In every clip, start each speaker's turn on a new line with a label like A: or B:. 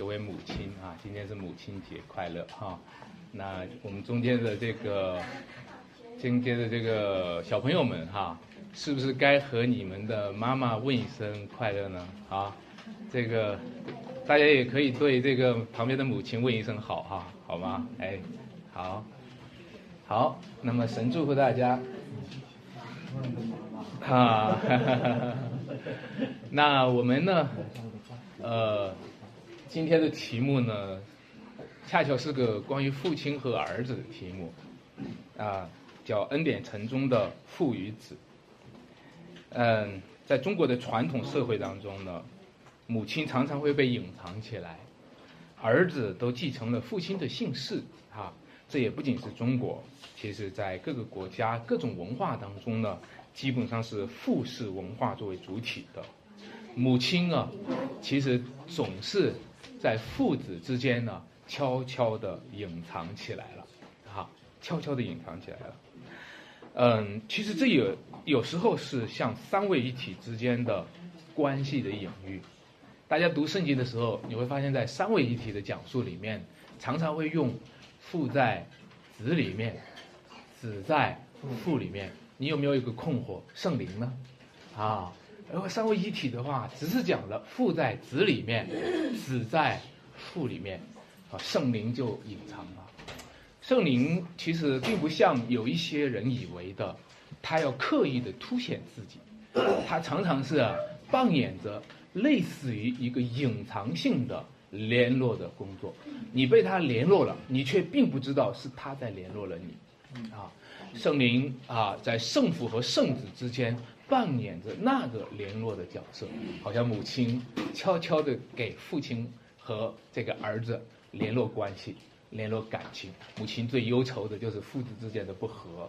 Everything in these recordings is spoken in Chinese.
A: 各位母亲啊，今天是母亲节快乐哈。那我们中间的这个今天的这个小朋友们哈，是不是该和你们的妈妈问一声快乐呢？啊，这个大家也可以对这个旁边的母亲问一声好哈，好吗？哎，好，好，那么神祝福大家。啊，那我们呢？呃，今天的题目呢，恰巧是个关于父亲和儿子的题目，啊，叫恩典城中的父与子。嗯，在中国的传统社会当中呢，母亲常常会被隐藏起来，儿子都继承了父亲的姓氏，哈，这也不仅是中国，其实在各个国家、各种文化当中呢，基本上是父氏文化作为主体的。母亲啊，其实总是在父子之间呢，悄悄地隐藏起来了，哈，悄悄地隐藏起来了。嗯，其实这有有时候是像三位一体之间的关系的隐喻。大家读圣经的时候，你会发现在三位一体的讲述里面，常常会用父在子里面，子在父里面。你有没有一个困惑？圣灵呢？啊？如果三位一体的话，只是讲了父在子里面，子在父里面，啊，圣灵就隐藏了。圣灵其实并不像有一些人以为的，他要刻意的凸显自己，他常常是扮演着类似于一个隐藏性的联络的工作。你被他联络了，你却并不知道是他在联络了你。啊，圣灵啊，在圣父和圣子之间。扮演着那个联络的角色，好像母亲悄悄地给父亲和这个儿子联络关系、联络感情。母亲最忧愁的就是父子之间的不和，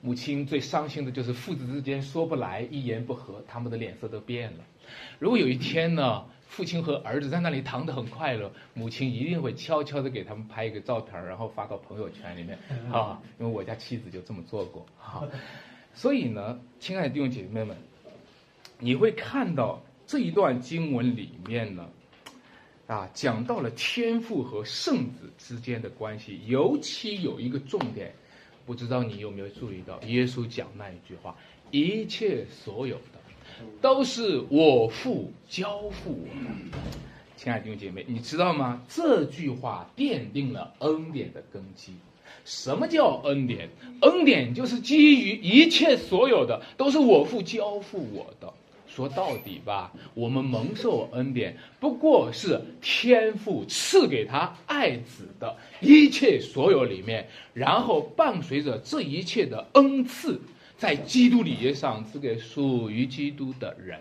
A: 母亲最伤心的就是父子之间说不来、一言不合，他们的脸色都变了。如果有一天呢，父亲和儿子在那里谈得很快乐，母亲一定会悄悄地给他们拍一个照片，然后发到朋友圈里面啊，因为我家妻子就这么做过啊。所以呢，亲爱的弟兄姐妹们，你会看到这一段经文里面呢，啊，讲到了天父和圣子之间的关系，尤其有一个重点，不知道你有没有注意到，耶稣讲那一句话：“一切所有的，都是我父交付我的。”亲爱的弟兄姐妹，你知道吗？这句话奠定了恩典的根基。什么叫恩典？恩典就是基于一切所有的都是我父交付我的。说到底吧，我们蒙受恩典，不过是天父赐给他爱子的一切所有里面，然后伴随着这一切的恩赐，在基督里上赐给属于基督的人。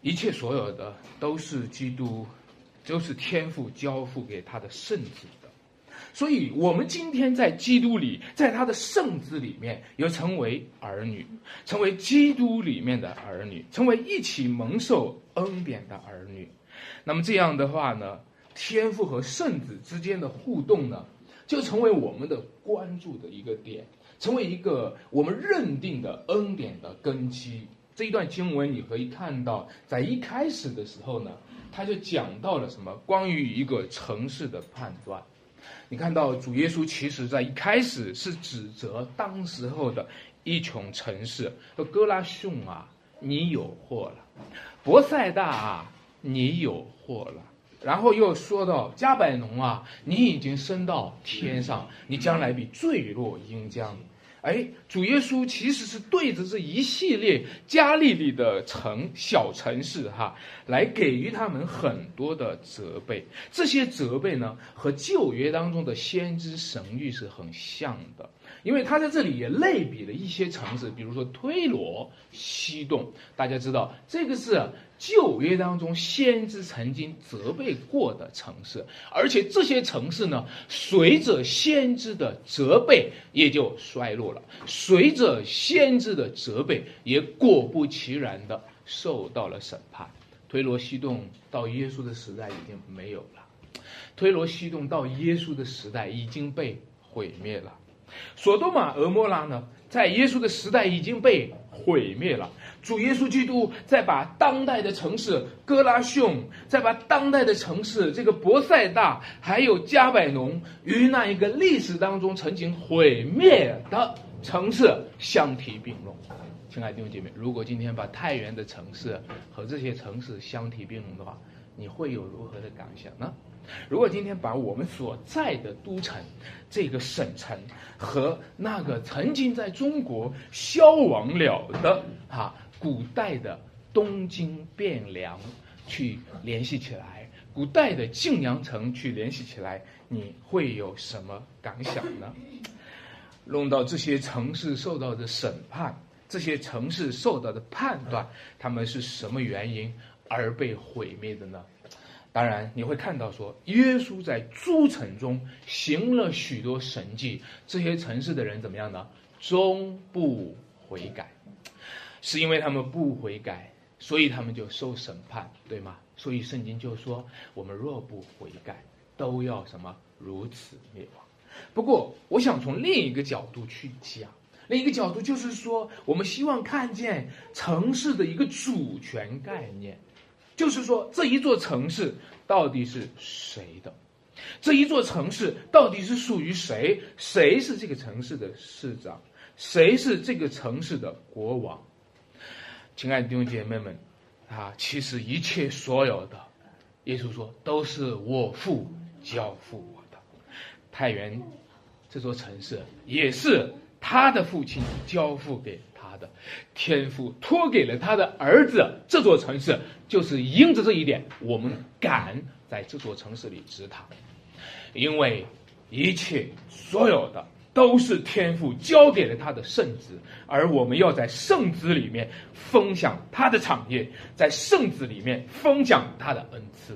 A: 一切所有的都是基督，都是天父交付给他的圣子。所以，我们今天在基督里，在他的圣子里面，又成为儿女，成为基督里面的儿女，成为一起蒙受恩典的儿女。那么这样的话呢，天父和圣子之间的互动呢，就成为我们的关注的一个点，成为一个我们认定的恩典的根基。这一段经文你可以看到，在一开始的时候呢，他就讲到了什么？关于一个城市的判断。你看到主耶稣其实在一开始是指责当时候的一穷城市，说哥拉逊啊，你有祸了；博塞大啊，你有祸了。然后又说到加百农啊，你已经升到天上，你将来必坠落阴江。哎，主耶稣其实是对着这一系列加利利的城小城市哈，来给予他们很多的责备。这些责备呢，和旧约当中的先知神谕是很像的，因为他在这里也类比了一些城市，比如说推罗、西顿。大家知道，这个是。旧约当中，先知曾经责备过的城市，而且这些城市呢，随着先知的责备，也就衰落了；随着先知的责备，也果不其然的受到了审判。推罗西顿到耶稣的时代已经没有了，推罗西顿到耶稣的时代已经被毁灭了。索多玛、俄摩拉呢，在耶稣的时代已经被毁灭了。主耶稣基督再把当代的城市哥拉逊，再把当代的城市这个博塞大，还有加百农，与那一个历史当中曾经毁灭的城市相提并论。亲爱的弟兄姐妹，如果今天把太原的城市和这些城市相提并论的话，你会有如何的感想呢？如果今天把我们所在的都城这个省城和那个曾经在中国消亡了的啊古代的东京汴梁去联系起来，古代的晋阳城去联系起来，你会有什么感想呢？弄到这些城市受到的审判。这些城市受到的判断，他们是什么原因而被毁灭的呢？当然，你会看到说，耶稣在诸城中行了许多神迹，这些城市的人怎么样呢？终不悔改，是因为他们不悔改，所以他们就受审判，对吗？所以圣经就说，我们若不悔改，都要什么如此灭亡。不过，我想从另一个角度去讲。另一个角度就是说，我们希望看见城市的一个主权概念，就是说这一座城市到底是谁的？这一座城市到底是属于谁？谁是这个城市的市长？谁是这个城市的国王？亲爱的弟兄姐妹们，啊，其实一切所有的，耶稣说都是我父交付我的。太原这座城市也是。他的父亲交付给他的天父，托给了他的儿子。这座城市就是因着这一点，我们敢在这座城市里植堂，因为一切所有的都是天父交给了他的圣子，而我们要在圣子里面分享他的产业，在圣子里面分享他的恩赐。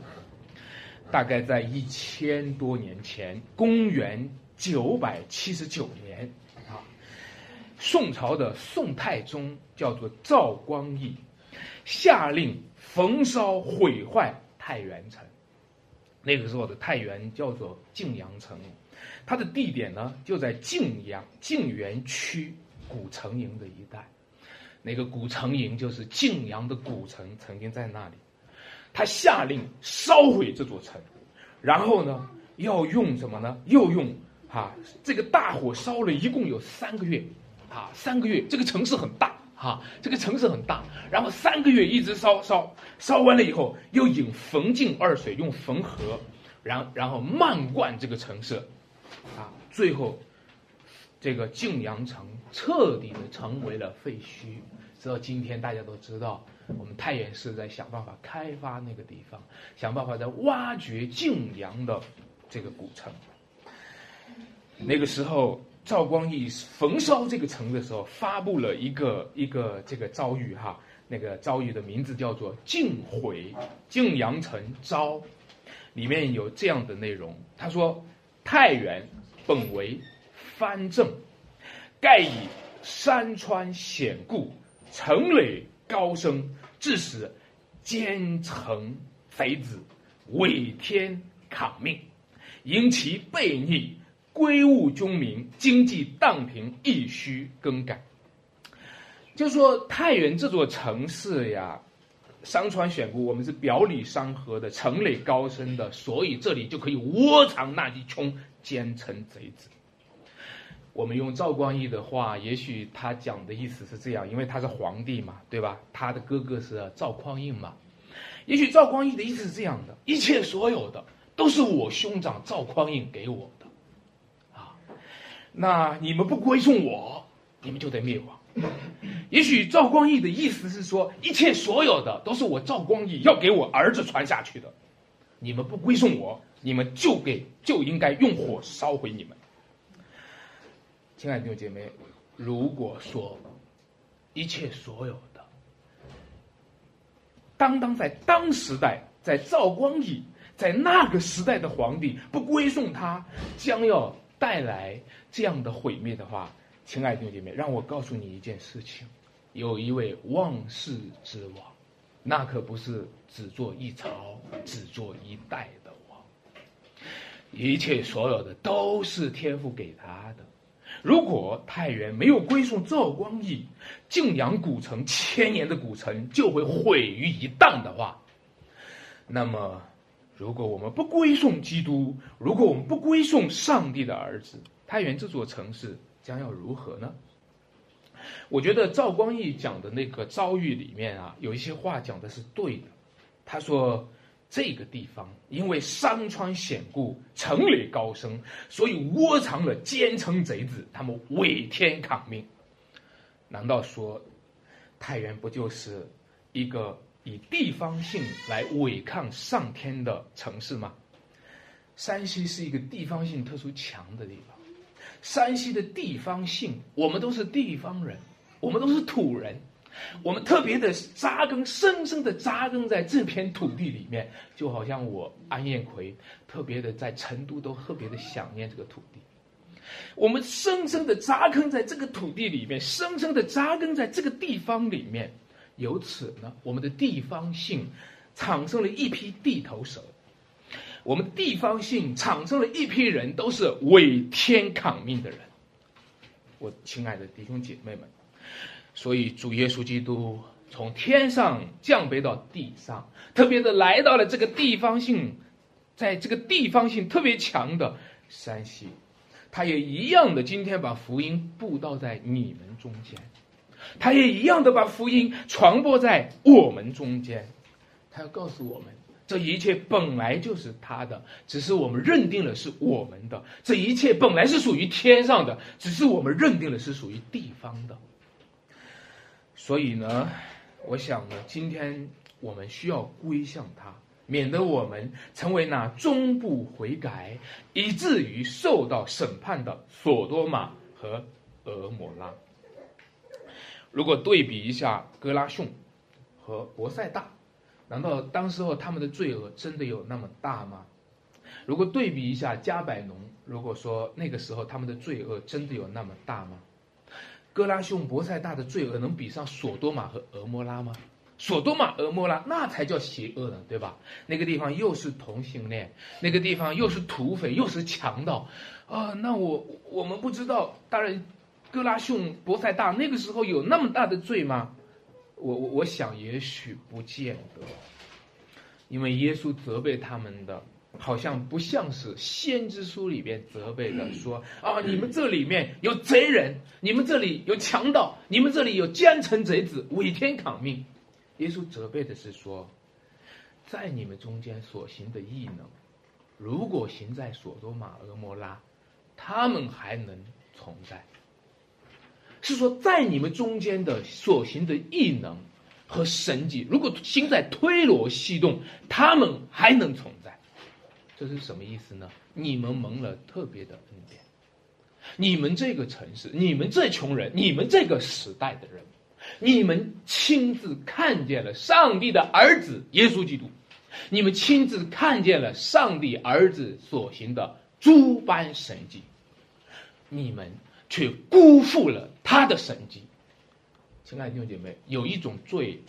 A: 大概在一千多年前，公元九百七十九年。宋朝的宋太宗叫做赵光义，下令焚烧毁坏太原城。那个时候的太原叫做晋阳城，它的地点呢就在晋阳晋源区古城营的一带。那个古城营就是晋阳的古城，曾经在那里。他下令烧毁这座城，然后呢要用什么呢？又用哈这个大火烧了一共有三个月。啊，三个月，这个城市很大，哈，这个城市很大，然后三个月一直烧烧烧完了以后，又引汾晋二水，用汾河，然然后漫灌这个城市，啊，最后这个晋阳城彻底的成为了废墟。直到今天，大家都知道，我们太原市在想办法开发那个地方，想办法在挖掘晋阳的这个古城。那个时候。赵光义焚烧这个城的时候，发布了一个一个这个诏谕哈，那个诏谕的名字叫做《晋毁晋阳城诏》，里面有这样的内容。他说：“太原本为藩镇，盖以山川险固，城垒高升，致使奸臣贼子违天抗命，因其悖逆。”归务军民，经济荡平，亦需更改。就说太原这座城市呀，山川险固，我们是表里山河的，城垒高深的，所以这里就可以窝藏那一群奸臣贼子。我们用赵光义的话，也许他讲的意思是这样，因为他是皇帝嘛，对吧？他的哥哥是赵匡胤嘛，也许赵光义的意思是这样的：一切所有的都是我兄长赵匡胤给我。那你们不归顺我，你们就得灭亡。也许赵光义的意思是说，一切所有的都是我赵光义要给我儿子传下去的。你们不归顺我，你们就给就应该用火烧毁你们。亲爱的弟兄姐妹，如果说一切所有的，当当在当时代，在赵光义在那个时代的皇帝不归顺他，将要。带来这样的毁灭的话，亲爱的弟姐妹，让我告诉你一件事情：有一位忘世之王，那可不是只做一朝、只做一代的王。一切所有的都是天赋给他的。如果太原没有归顺赵光义，晋阳古城千年的古城就会毁于一旦的话，那么，如果我们不归顺基督，如果我们不归顺上帝的儿子，太原这座城市将要如何呢？我觉得赵光义讲的那个遭遇里面啊，有一些话讲的是对的。他说。这个地方因为山川险固、城垒高深，所以窝藏了奸臣贼子，他们违天抗命。难道说太原不就是一个以地方性来违抗上天的城市吗？山西是一个地方性特殊强的地方，山西的地方性，我们都是地方人，我们都是土人。我们特别的扎根，深深的扎根在这片土地里面，就好像我安彦奎特别的在成都都特别的想念这个土地。我们深深的扎根在这个土地里面，深深的扎根在这个地方里面，由此呢，我们的地方性产生了一批地头蛇，我们地方性产生了一批人都是违天抗命的人。我亲爱的弟兄姐妹们。所以，主耶稣基督从天上降卑到地上，特别的来到了这个地方性，在这个地方性特别强的山西，他也一样的今天把福音布道在你们中间，他也一样的把福音传播在我们中间，他要告诉我们，这一切本来就是他的，只是我们认定了是我们的；这一切本来是属于天上的，只是我们认定了是属于地方的。所以呢，我想呢，今天我们需要归向他，免得我们成为那终不悔改，以至于受到审判的索多玛和俄摩拉。如果对比一下格拉逊和博塞大，难道当时候他们的罪恶真的有那么大吗？如果对比一下加百农，如果说那个时候他们的罪恶真的有那么大吗？哥拉兄博塞大的罪恶能比上索多玛和俄摩拉吗？索多玛、俄摩拉那才叫邪恶呢，对吧？那个地方又是同性恋，那个地方又是土匪，又是强盗，啊，那我我们不知道，当然，哥拉兄博塞大那个时候有那么大的罪吗？我我我想也许不见得，因为耶稣责备他们的。好像不像是先知书里边责备的说啊，你们这里面有贼人，你们这里有强盗，你们这里有奸臣贼子，违天抗命。耶稣责备的是说，在你们中间所行的异能，如果行在索多玛、俄摩拉，他们还能存在。是说，在你们中间的所行的异能和神迹，如果心在推罗、西洞，他们还能存在。这是什么意思呢？你们蒙了特别的恩典，你们这个城市，你们这群人，你们这个时代的人，你们亲自看见了上帝的儿子耶稣基督，你们亲自看见了上帝儿子所行的诸般神迹，你们却辜负了他的神迹。亲爱的弟兄姐妹，有一种罪。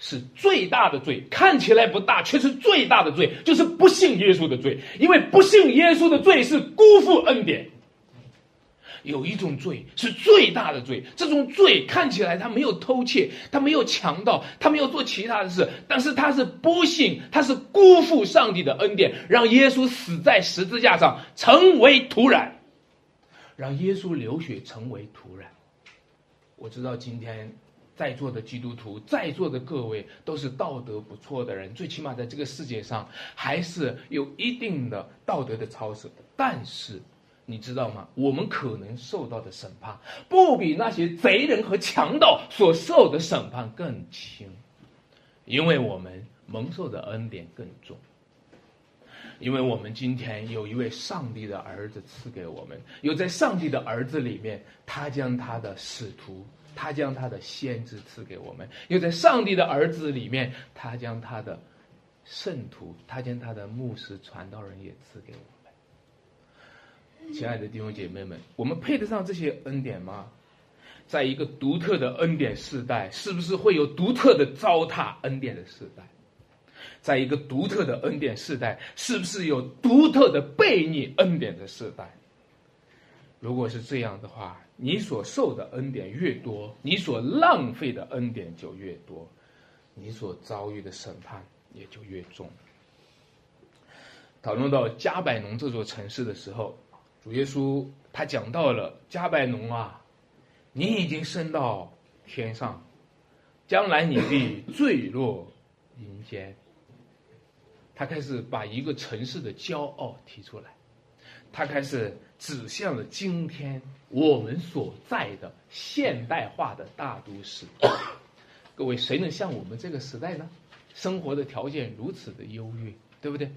A: 是最大的罪，看起来不大，却是最大的罪，就是不信耶稣的罪。因为不信耶稣的罪是辜负恩典。有一种罪是最大的罪，这种罪看起来他没有偷窃，他没有强盗，他没有做其他的事，但是他是不信，他是辜负上帝的恩典，让耶稣死在十字架上成为土壤，让耶稣流血成为土壤。我知道今天。在座的基督徒，在座的各位都是道德不错的人，最起码在这个世界上还是有一定的道德的操守的。但是，你知道吗？我们可能受到的审判，不比那些贼人和强盗所受的审判更轻，因为我们蒙受的恩典更重。因为我们今天有一位上帝的儿子赐给我们，有在上帝的儿子里面，他将他的使徒。他将他的先知赐给我们，又在上帝的儿子里面，他将他的圣徒，他将他的牧师、传道人也赐给我们。亲爱的弟兄姐妹们，我们配得上这些恩典吗？在一个独特的恩典时代，是不是会有独特的糟蹋恩典的时代？在一个独特的恩典时代，是不是有独特的悖逆恩典的时代？如果是这样的话，你所受的恩典越多，你所浪费的恩典就越多，你所遭遇的审判也就越重。讨论到加百农这座城市的时候，主耶稣他讲到了加百农啊，你已经升到天上，将来你必坠落阴间。他开始把一个城市的骄傲提出来，他开始指向了今天我们所在的现代化的大都市。各位，谁能像我们这个时代呢？生活的条件如此的优越，对不对？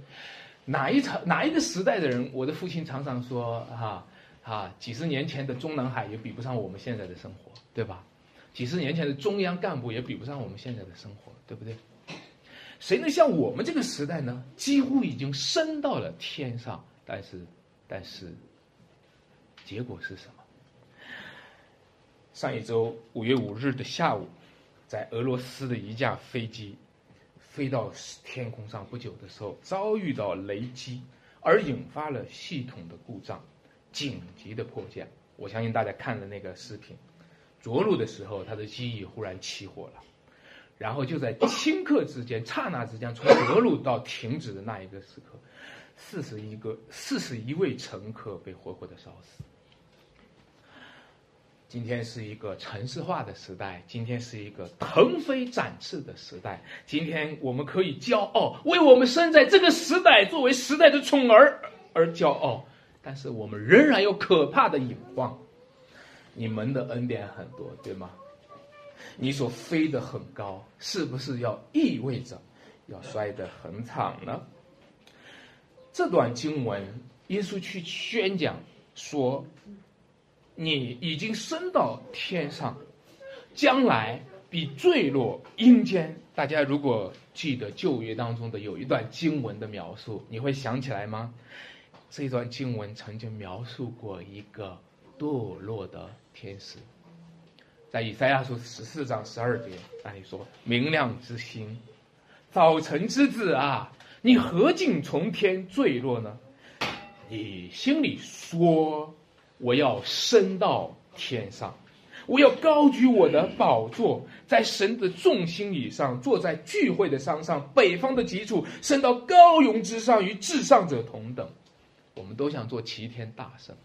A: 哪一场哪一个时代的人？我的父亲常常说：“哈啊，几十年前的中南海也比不上我们现在的生活，对吧？几十年前的中央干部也比不上我们现在的生活，对不对？”谁能像我们这个时代呢？几乎已经升到了天上，但是，但是，结果是什么？上一周五月五日的下午，在俄罗斯的一架飞机飞到天空上不久的时候，遭遇到雷击，而引发了系统的故障，紧急的迫降。我相信大家看了那个视频，着陆的时候，它的机翼忽然起火了。然后就在顷刻之间、刹那之间，从德鲁到停止的那一个时刻，四十一个、四十一位乘客被活活的烧死。今天是一个城市化的时代，今天是一个腾飞展翅的时代。今天我们可以骄傲，为我们生在这个时代作为时代的宠儿而骄傲。但是我们仍然有可怕的隐患。你们的恩典很多，对吗？你所飞得很高，是不是要意味着要摔得很惨呢？这段经文，耶稣去宣讲说：“你已经升到天上，将来必坠落阴间。”大家如果记得旧约当中的有一段经文的描述，你会想起来吗？这段经文曾经描述过一个堕落的天使。以赛亚书十四章十二节那里说：“明亮之星，早晨之子啊，你何竟从天坠落呢？你心里说：我要升到天上，我要高举我的宝座，在神的众星以上，坐在聚会的山上，北方的极处，升到高云之上，与至上者同等。我们都想做齐天大圣，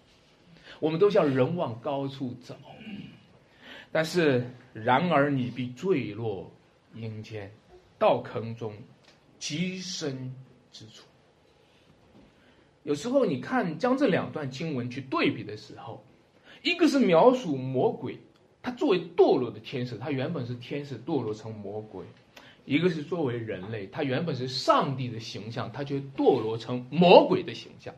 A: 我们都想人往高处走。”但是，然而你必坠落阴间，到坑中极深之处。有时候，你看将这两段经文去对比的时候，一个是描述魔鬼，他作为堕落的天使，他原本是天使堕落成魔鬼；一个是作为人类，他原本是上帝的形象，他却堕落成魔鬼的形象。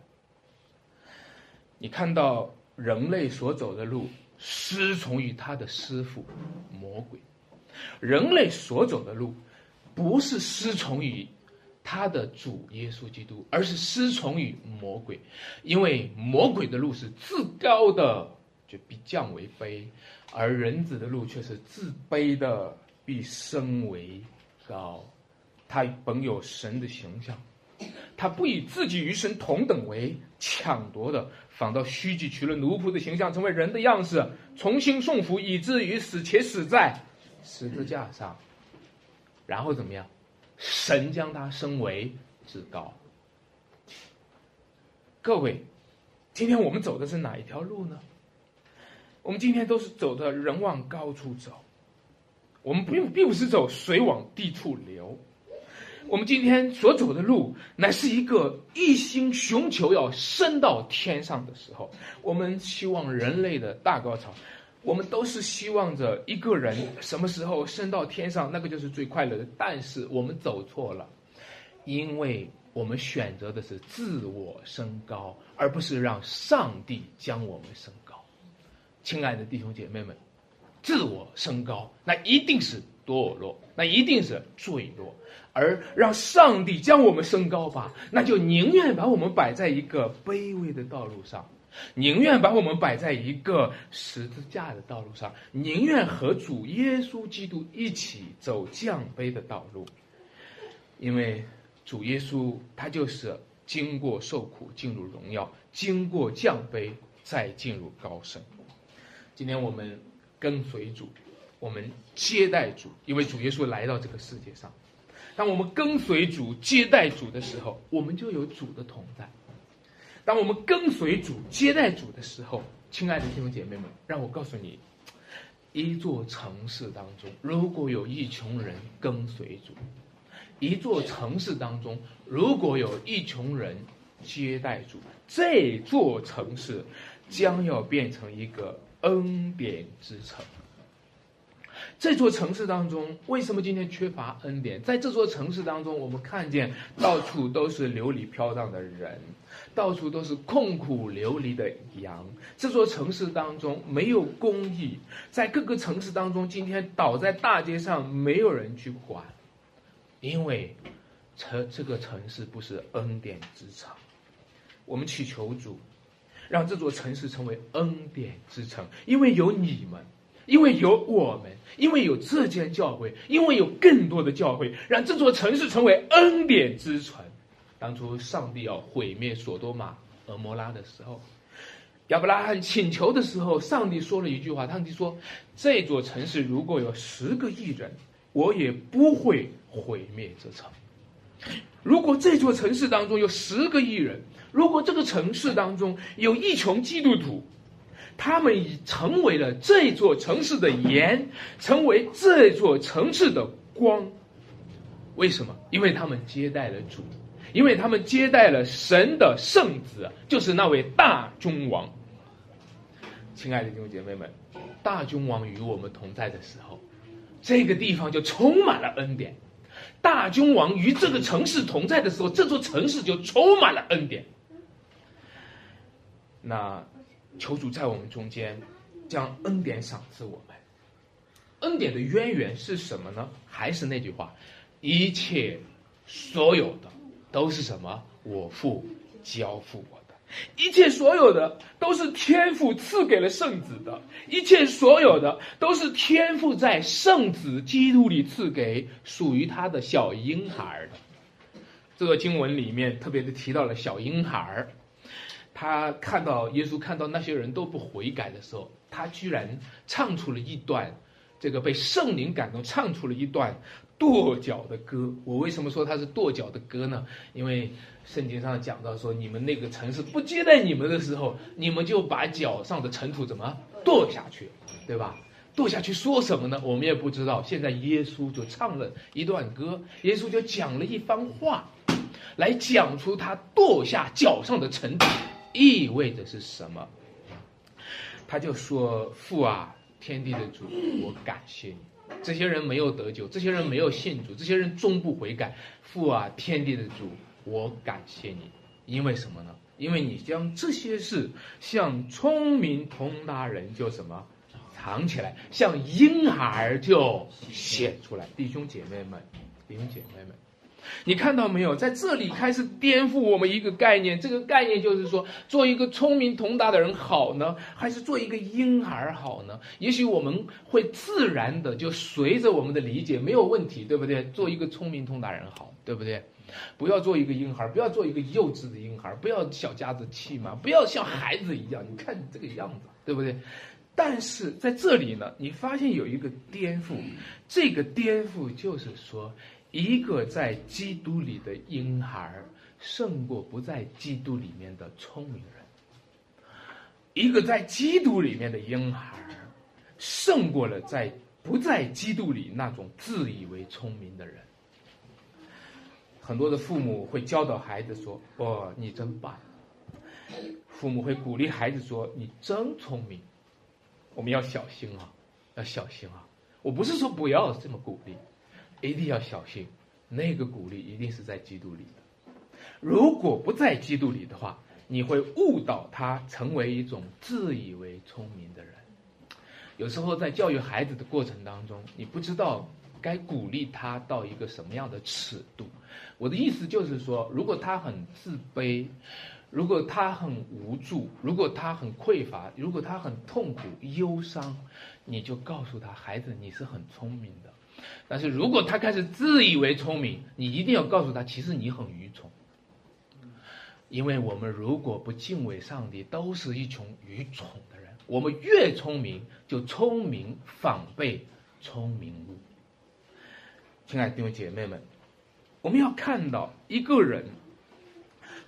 A: 你看到人类所走的路。师从于他的师傅魔鬼，人类所走的路，不是师从于他的主耶稣基督，而是师从于魔鬼。因为魔鬼的路是自高的，就必降为卑；而人子的路却是自卑的，必升为高。他本有神的形象。他不以自己与神同等为抢夺的，反倒虚己取了奴仆的形象，成为人的样式，重新送服，以至于死，且死在十字架上。然后怎么样？神将他升为至高。各位，今天我们走的是哪一条路呢？我们今天都是走的人往高处走，我们并并不是走水往低处流。我们今天所走的路，乃是一个一心寻求要升到天上的时候。我们希望人类的大高潮，我们都是希望着一个人什么时候升到天上，那个就是最快乐的。但是我们走错了，因为我们选择的是自我升高，而不是让上帝将我们升高。亲爱的弟兄姐妹们，自我升高，那一定是堕落，那一定是坠落。而让上帝将我们升高吧，那就宁愿把我们摆在一个卑微的道路上，宁愿把我们摆在一个十字架的道路上，宁愿和主耶稣基督一起走降卑的道路。因为主耶稣他就是经过受苦进入荣耀，经过降卑再进入高升。今天我们跟随主，我们接待主，因为主耶稣来到这个世界上。当我们跟随主、接待主的时候，我们就有主的同在。当我们跟随主、接待主的时候，亲爱的弟兄姐妹们，让我告诉你，一座城市当中，如果有一群人跟随主，一座城市当中，如果有一群人接待主，这座城市将要变成一个恩典之城。这座城市当中，为什么今天缺乏恩典？在这座城市当中，我们看见到处都是流离飘荡的人，到处都是痛苦流离的羊。这座城市当中没有公义，在各个城市当中，今天倒在大街上，没有人去管，因为城这个城市不是恩典之城。我们祈求主，让这座城市成为恩典之城，因为有你们。因为有我们，因为有这间教会，因为有更多的教会，让这座城市成为恩典之城。当初上帝要毁灭索多玛、俄摩拉的时候，亚伯拉罕请求的时候，上帝说了一句话：上帝说，这座城市如果有十个亿人，我也不会毁灭这城。如果这座城市当中有十个亿人，如果这个城市当中有一群基督徒。他们已成为了这座城市的盐，成为这座城市的光。为什么？因为他们接待了主，因为他们接待了神的圣子，就是那位大君王。亲爱的弟兄姐妹们，大君王与我们同在的时候，这个地方就充满了恩典。大君王与这个城市同在的时候，这座城市就充满了恩典。那。求主在我们中间，将恩典赏赐我们。恩典的渊源是什么呢？还是那句话，一切所有的都是什么？我父交付我的，一切所有的都是天父赐给了圣子的，一切所有的都是天父在圣子基督里赐给属于他的小婴孩的。这个经文里面特别的提到了小婴孩儿他看到耶稣看到那些人都不悔改的时候，他居然唱出了一段，这个被圣灵感动，唱出了一段跺脚的歌。我为什么说他是跺脚的歌呢？因为圣经上讲到说，你们那个城市不接待你们的时候，你们就把脚上的尘土怎么跺下去，对吧？跺下去说什么呢？我们也不知道。现在耶稣就唱了一段歌，耶稣就讲了一番话，来讲出他跺下脚上的尘土。意味着是什么？他就说：“父啊，天地的主，我感谢你。这些人没有得救，这些人没有信主，这些人终不悔改。父啊，天地的主，我感谢你。因为什么呢？因为你将这些事向聪明通达人就什么藏起来，像婴孩就显出来。弟兄姐妹们，弟兄姐妹们。”你看到没有，在这里开始颠覆我们一个概念。这个概念就是说，做一个聪明通达的人好呢，还是做一个婴孩好呢？也许我们会自然的就随着我们的理解，没有问题，对不对？做一个聪明通达人好，对不对？不要做一个婴孩，不要做一个幼稚的婴孩，不要小家子气嘛，不要像孩子一样。你看你这个样子，对不对？但是在这里呢，你发现有一个颠覆，这个颠覆就是说。一个在基督里的婴孩胜过不在基督里面的聪明人。一个在基督里面的婴孩胜过了在不在基督里那种自以为聪明的人。很多的父母会教导孩子说：“哦，你真棒。”父母会鼓励孩子说：“你真聪明。”我们要小心啊，要小心啊！我不是说不要这么鼓励。一定要小心，那个鼓励一定是在基督里的。如果不在基督里的话，你会误导他成为一种自以为聪明的人。有时候在教育孩子的过程当中，你不知道该鼓励他到一个什么样的尺度。我的意思就是说，如果他很自卑，如果他很无助，如果他很匮乏，如果他很痛苦、忧伤，你就告诉他：孩子，你是很聪明的。但是如果他开始自以为聪明，你一定要告诉他，其实你很愚蠢。因为我们如果不敬畏上帝，都是一群愚蠢的人。我们越聪明，就聪明反被聪明误。亲爱的弟兄姐妹们，我们要看到一个人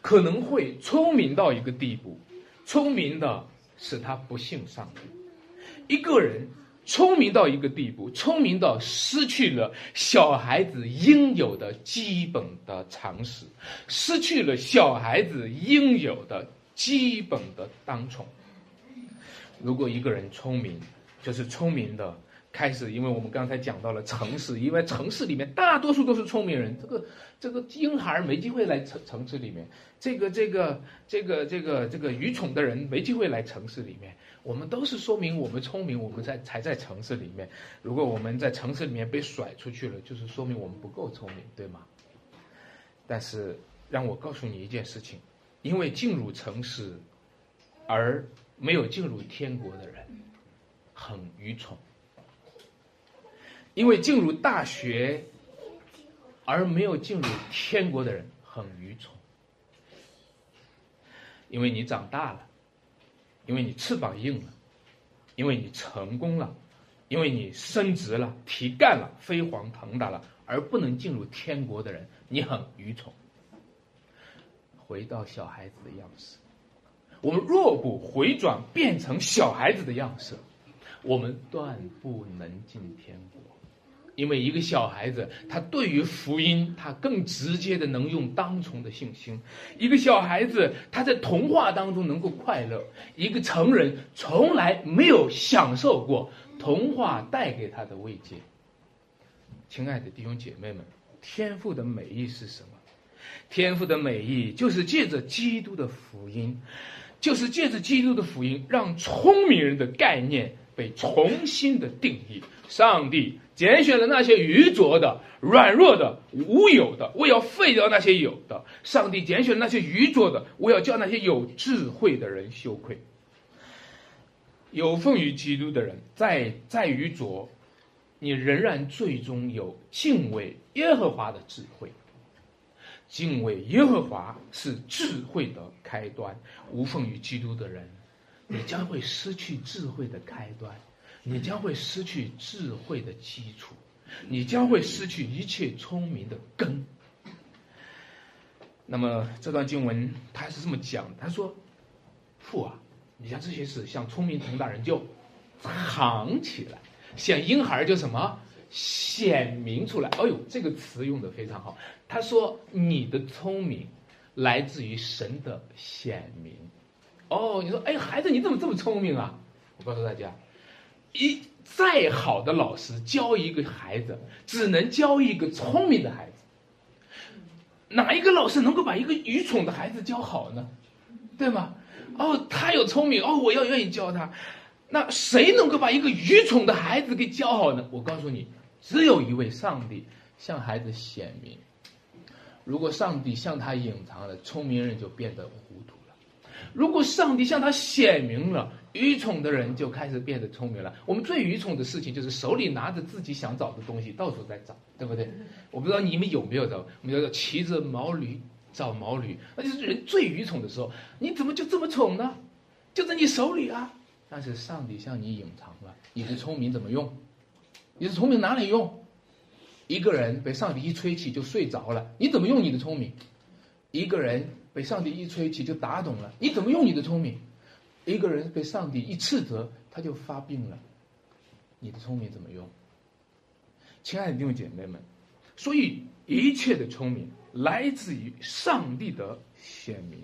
A: 可能会聪明到一个地步，聪明的使他不信上帝。一个人聪明到一个地步，聪明到失去了小孩子应有的基本的常识，失去了小孩子应有的基本的当从。如果一个人聪明，就是聪明的。开始，因为我们刚才讲到了城市，因为城市里面大多数都是聪明人，这个这个婴孩没机会来城城市里面，这个这个这个这个这个愚蠢的人没机会来城市里面。我们都是说明我们聪明，我们在才在城市里面。如果我们在城市里面被甩出去了，就是说明我们不够聪明，对吗？但是让我告诉你一件事情，因为进入城市而没有进入天国的人，很愚蠢。因为进入大学而没有进入天国的人很愚蠢，因为你长大了，因为你翅膀硬了，因为你成功了，因为你升职了、提干了、飞黄腾达了，而不能进入天国的人，你很愚蠢。回到小孩子的样式，我们若不回转变成小孩子的样式，我们断不能进天国。因为一个小孩子，他对于福音，他更直接的能用当从的信心。一个小孩子，他在童话当中能够快乐；一个成人从来没有享受过童话带给他的慰藉。亲爱的弟兄姐妹们，天赋的美意是什么？天赋的美意就是借着基督的福音，就是借着基督的福音，让聪明人的概念被重新的定义。上帝。拣选了那些愚拙的、软弱的、无有的，我要废掉那些有的。上帝拣选那些愚拙的，我要叫那些有智慧的人羞愧。有奉于基督的人，在在愚拙，你仍然最终有敬畏耶和华的智慧。敬畏耶和华是智慧的开端。无奉于基督的人，你将会失去智慧的开端。你将会失去智慧的基础，你将会失去一切聪明的根。那么这段经文他是这么讲，他说：“父啊，你将这些事，像聪明同大人就藏起来，像婴孩就什么显明出来。”哎呦，这个词用的非常好。他说：“你的聪明来自于神的显明。”哦，你说，哎，孩子你怎么这么聪明啊？我告诉大家。一再好的老师教一个孩子，只能教一个聪明的孩子。哪一个老师能够把一个愚蠢的孩子教好呢？对吗？哦，他有聪明哦，我要愿意教他。那谁能够把一个愚蠢的孩子给教好呢？我告诉你，只有一位上帝向孩子显明。如果上帝向他隐藏了，聪明人就变得糊涂了；如果上帝向他显明了，愚蠢的人就开始变得聪明了。我们最愚蠢的事情就是手里拿着自己想找的东西，到处在找，对不对？我不知道你们有没有找，我们叫做骑着毛驴找毛驴，那就是人最愚蠢的时候。你怎么就这么蠢呢？就在你手里啊！但是上帝向你隐藏了，你的聪明怎么用？你的聪明哪里用？一个人被上帝一吹气就睡着了，你怎么用你的聪明？一个人被上帝一吹起就打懂了，你怎么用你的聪明？一个人被上帝一斥责，他就发病了。你的聪明怎么用？亲爱的弟兄姐妹们，所以一切的聪明来自于上帝的显明，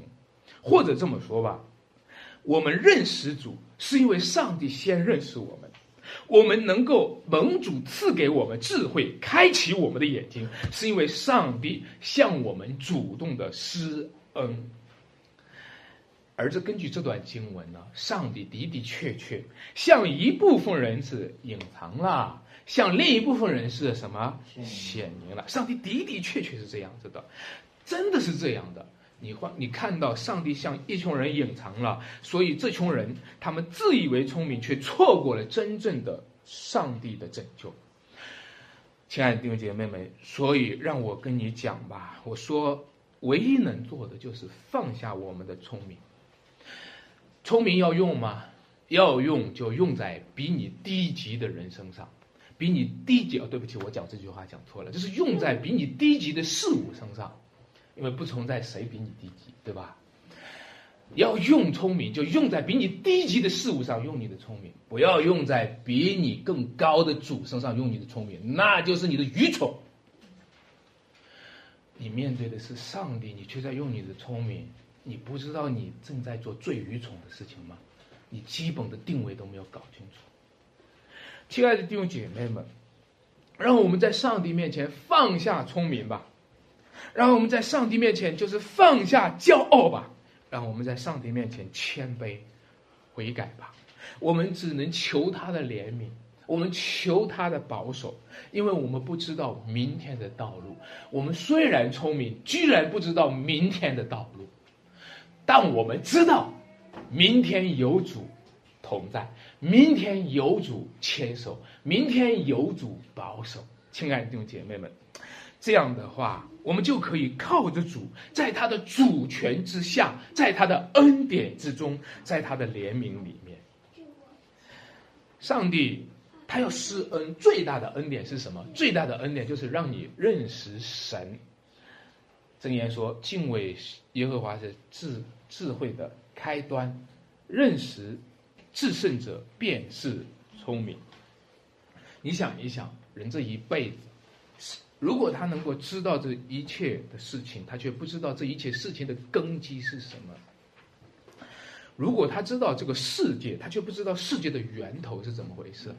A: 或者这么说吧，我们认识主是因为上帝先认识我们，我们能够蒙主赐给我们智慧，开启我们的眼睛，是因为上帝向我们主动的施恩。而这根据这段经文呢，上帝的的确确向一部分人是隐藏了，向另一部分人是什么显明了？上帝的的确确是这样子的，真的是这样的。你换你看到上帝向一群人隐藏了，所以这群人他们自以为聪明，却错过了真正的上帝的拯救。亲爱的弟兄姐妹们，所以让我跟你讲吧，我说唯一能做的就是放下我们的聪明。聪明要用吗？要用就用在比你低级的人身上，比你低级哦，对不起，我讲这句话讲错了，就是用在比你低级的事物身上，因为不存在谁比你低级，对吧？要用聪明，就用在比你低级的事物上，用你的聪明；不要用在比你更高的主身上，用你的聪明，那就是你的愚蠢。你面对的是上帝，你却在用你的聪明，你不知道你正在做最愚蠢的事情吗？你基本的定位都没有搞清楚。亲爱的弟兄姐妹们，让我们在上帝面前放下聪明吧，让我们在上帝面前就是放下骄傲吧。让我们在上帝面前谦卑悔改吧。我们只能求他的怜悯，我们求他的保守，因为我们不知道明天的道路。我们虽然聪明，居然不知道明天的道路，但我们知道明天有主同在，明天有主牵手，明天有主保守。亲爱的弟兄姐妹们。这样的话，我们就可以靠着主，在他的主权之下，在他的恩典之中，在他的怜悯里面。上帝他要施恩，最大的恩典是什么？最大的恩典就是让你认识神。箴言说：“敬畏耶和华是智智慧的开端，认识至圣者便是聪明。”你想一想，人这一辈子。如果他能够知道这一切的事情，他却不知道这一切事情的根基是什么；如果他知道这个世界，他却不知道世界的源头是怎么回事，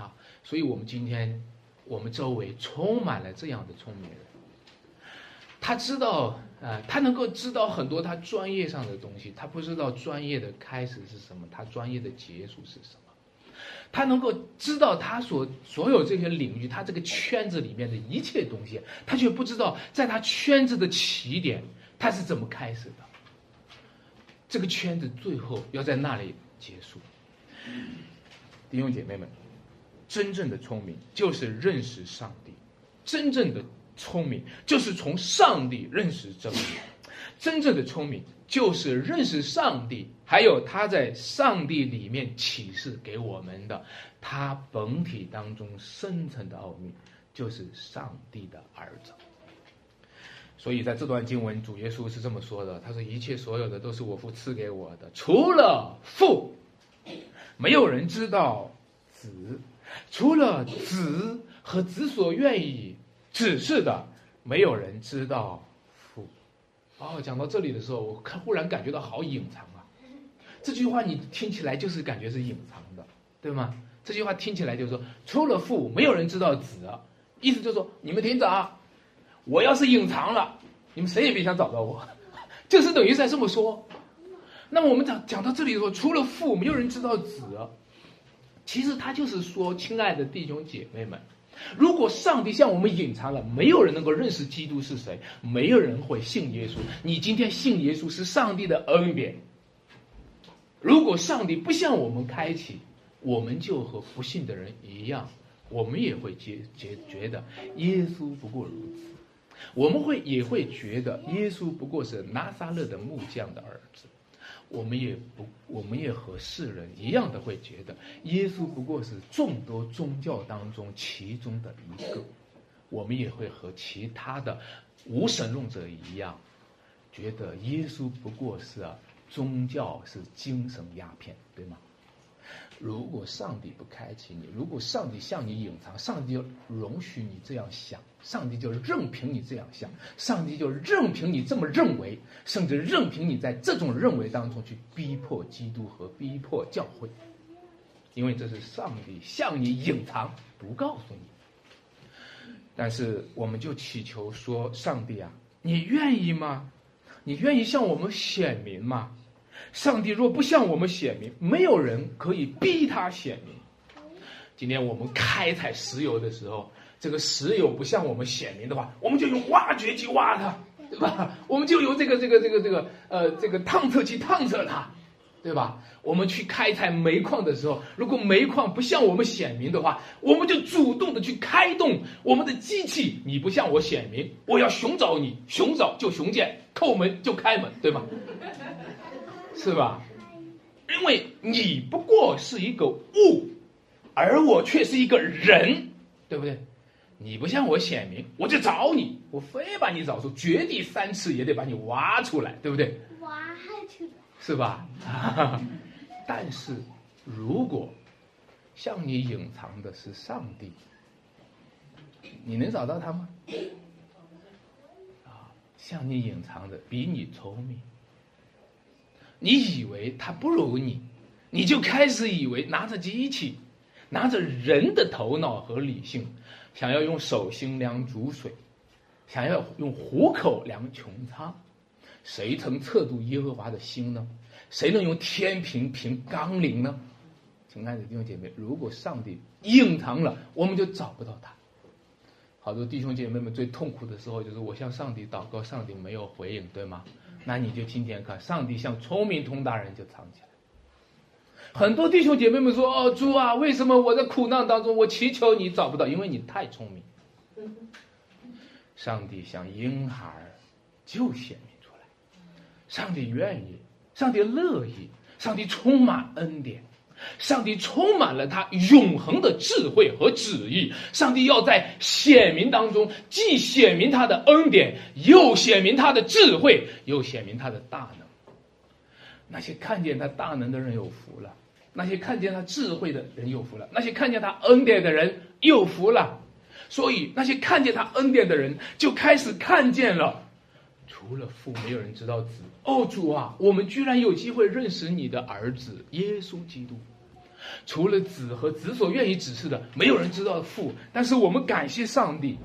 A: 啊！所以我们今天我们周围充满了这样的聪明人，他知道，呃，他能够知道很多他专业上的东西，他不知道专业的开始是什么，他专业的结束是什么。他能够知道他所所有这些领域，他这个圈子里面的一切东西，他却不知道在他圈子的起点他是怎么开始的。这个圈子最后要在那里结束。弟兄姐妹们，真正的聪明就是认识上帝，真正的聪明就是从上帝认识真理，真正的聪明。就是认识上帝，还有他在上帝里面启示给我们的，他本体当中深层的奥秘，就是上帝的儿子。所以在这段经文，主耶稣是这么说的：“他说一切所有的都是我父赐给我的，除了父，没有人知道子；除了子和子所愿意指示的，没有人知道父。”哦，讲到这里的时候，我忽然感觉到好隐藏啊！这句话你听起来就是感觉是隐藏的，对吗？这句话听起来就是说，除了父，没有人知道子，意思就是说，你们听着啊，我要是隐藏了，你们谁也别想找到我，就是等于在这么说。那么我们讲讲到这里的时候，除了父，没有人知道子，其实他就是说，亲爱的弟兄姐妹们。如果上帝向我们隐藏了，没有人能够认识基督是谁，没有人会信耶稣。你今天信耶稣是上帝的恩典。如果上帝不向我们开启，我们就和不信的人一样，我们也会觉觉觉得耶稣不过如此，我们会也会觉得耶稣不过是拿撒勒的木匠的儿子。我们也不，我们也和世人一样的会觉得，耶稣不过是众多宗教当中其中的一个。我们也会和其他的无神论者一样，觉得耶稣不过是宗教是精神鸦片，对吗？如果上帝不开启你，如果上帝向你隐藏，上帝就容许你这样想，上帝就任凭你这样想，上帝就任凭你这么认为，甚至任凭你在这种认为当中去逼迫基督和逼迫教会，因为这是上帝向你隐藏，不告诉你。但是我们就祈求说，上帝啊，你愿意吗？你愿意向我们显明吗？上帝若不向我们显明，没有人可以逼他显明。今天我们开采石油的时候，这个石油不向我们显明的话，我们就用挖掘机挖它，对吧？我们就用这个这个这个这个呃这个探测器探测它，对吧？我们去开采煤矿的时候，如果煤矿不向我们显明的话，我们就主动的去开动我们的机器。你不向我显明，我要寻找你，寻找就寻见，叩门就开门，对吗？是吧？因为你不过是一个物，而我却是一个人，对不对？你不向我显明，我就找你，我非把你找出，掘地三尺也得把你挖出来，对不对？
B: 挖出来。
A: 是吧？但是，如果向你隐藏的是上帝，你能找到他吗？啊，向你隐藏的比你聪明，你以为他不如你，你就开始以为拿着机器，拿着人的头脑和理性，想要用手心量煮水，想要用虎口量穹苍。谁曾测度耶和华的心呢？谁能用天平平纲领呢？亲爱的弟兄姐妹，如果上帝隐藏了，我们就找不到他。好多弟兄姐妹们最痛苦的时候，就是我向上帝祷告，上帝没有回应，对吗？那你就今天看，上帝像聪明通达人就藏起来。很多弟兄姐妹们说：“哦，主啊，为什么我在苦难当中，我祈求你找不到？因为你太聪明。”上帝像婴孩就显明出来。上帝愿意，上帝乐意，上帝充满恩典，上帝充满了他永恒的智慧和旨意。上帝要在显明当中，既显明他的恩典，又显明他的智慧，又显明他的大能。那些看见他大能的人有福了，那些看见他智慧的人有福了，那些看见他恩典的人有福了。所以，那些看见他恩典的人，就开始看见了。除了父，没有人知道子。哦，主啊，我们居然有机会认识你的儿子耶稣基督。除了子和子所愿意指示的，没有人知道父。但是我们感谢上帝，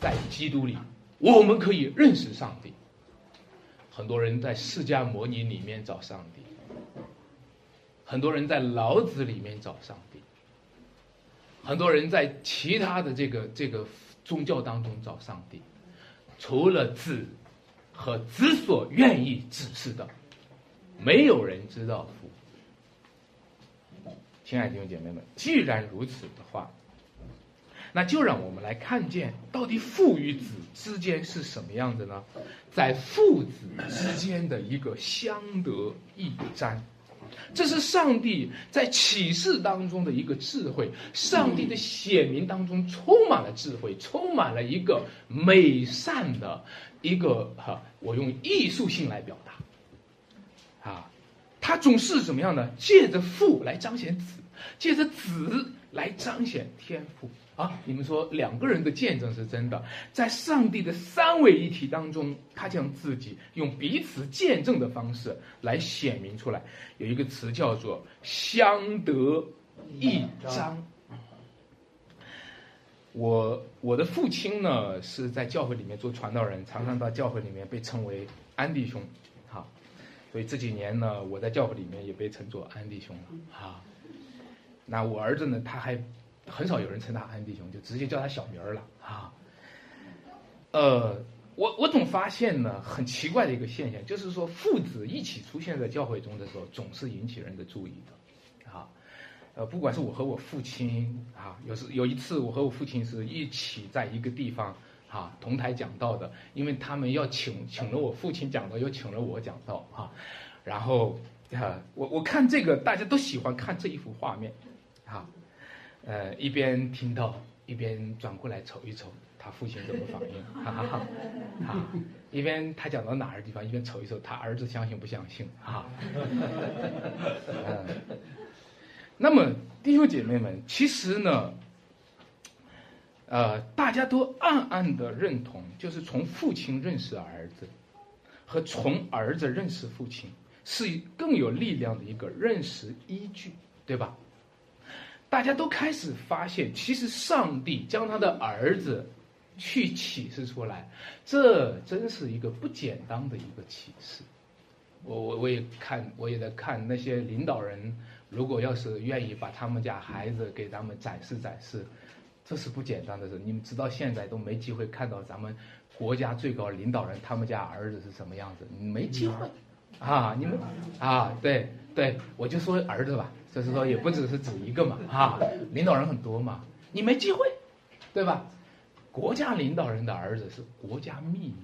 A: 在基督里，我们可以认识上帝。很多人在释迦摩尼里面找上帝，很多人在老子里面找上帝，很多人在其他的这个这个宗教当中找上帝。除了子。和子所愿意指示的，没有人知道。亲爱的弟兄姐妹们，既然如此的话，那就让我们来看见，到底父与子之间是什么样子呢？在父子之间的一个相得益彰。这是上帝在启示当中的一个智慧，上帝的显明当中充满了智慧，充满了一个美善的一个哈，我用艺术性来表达，啊，他总是怎么样呢？借着父来彰显子，借着子来彰显天赋。啊！你们说两个人的见证是真的，在上帝的三位一体当中，他将自己用彼此见证的方式来显明出来。有一个词叫做“相得益彰”。我我的父亲呢是在教会里面做传道人，常常到教会里面被称为安弟兄，好，所以这几年呢，我在教会里面也被称作安弟兄了。好，那我儿子呢，他还。很少有人称他安弟兄，就直接叫他小名儿了啊。呃，我我总发现呢，很奇怪的一个现象，就是说父子一起出现在教会中的时候，总是引起人的注意的啊。呃，不管是我和我父亲啊，有时有一次我和我父亲是一起在一个地方啊同台讲道的，因为他们要请请了我父亲讲道，又请了我讲道啊。然后啊，我我看这个大家都喜欢看这一幅画面啊。呃，一边听到，一边转过来瞅一瞅他父亲怎么反应，哈哈哈，啊，一边他讲到哪儿的地方，一边瞅一瞅他儿子相信不相信，啊，嗯，那么弟兄姐妹们，其实呢，呃，大家都暗暗的认同，就是从父亲认识儿子，和从儿子认识父亲，是更有力量的一个认识依据，对吧？大家都开始发现，其实上帝将他的儿子去启示出来，这真是一个不简单的一个启示。我我我也看，我也在看那些领导人，如果要是愿意把他们家孩子给咱们展示展示，这是不简单的事。你们直到现在都没机会看到咱们国家最高领导人他们家儿子是什么样子，没机会啊！你们啊，对，对我就说儿子吧，就是说也不只是指一个嘛，啊，领导人很多嘛，你没机会，对吧？国家领导人的儿子是国家秘密，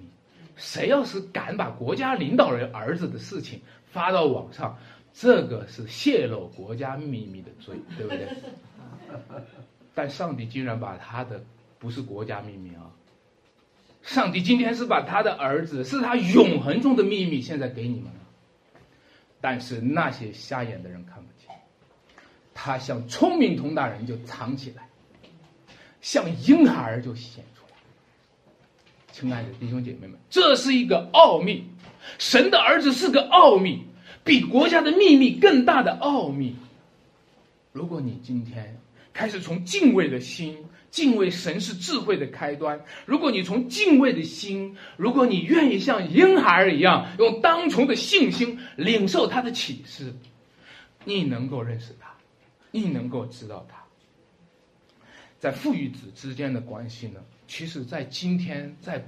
A: 谁要是敢把国家领导人儿子的事情发到网上，这个是泄露国家秘密的罪，对不对？但上帝竟然把他的不是国家秘密啊，上帝今天是把他的儿子，是他永恒中的秘密，现在给你们了。但是那些瞎眼的人看不见，他像聪明通大人就藏起来。像婴孩就显出来，亲爱的弟兄姐妹们，这是一个奥秘，神的儿子是个奥秘，比国家的秘密更大的奥秘。如果你今天开始从敬畏的心，敬畏神是智慧的开端。如果你从敬畏的心，如果你愿意像婴孩一样，用当从的信心领受他的启示，你能够认识他，你能够知道他。在父与子之间的关系呢，其实，在今天，在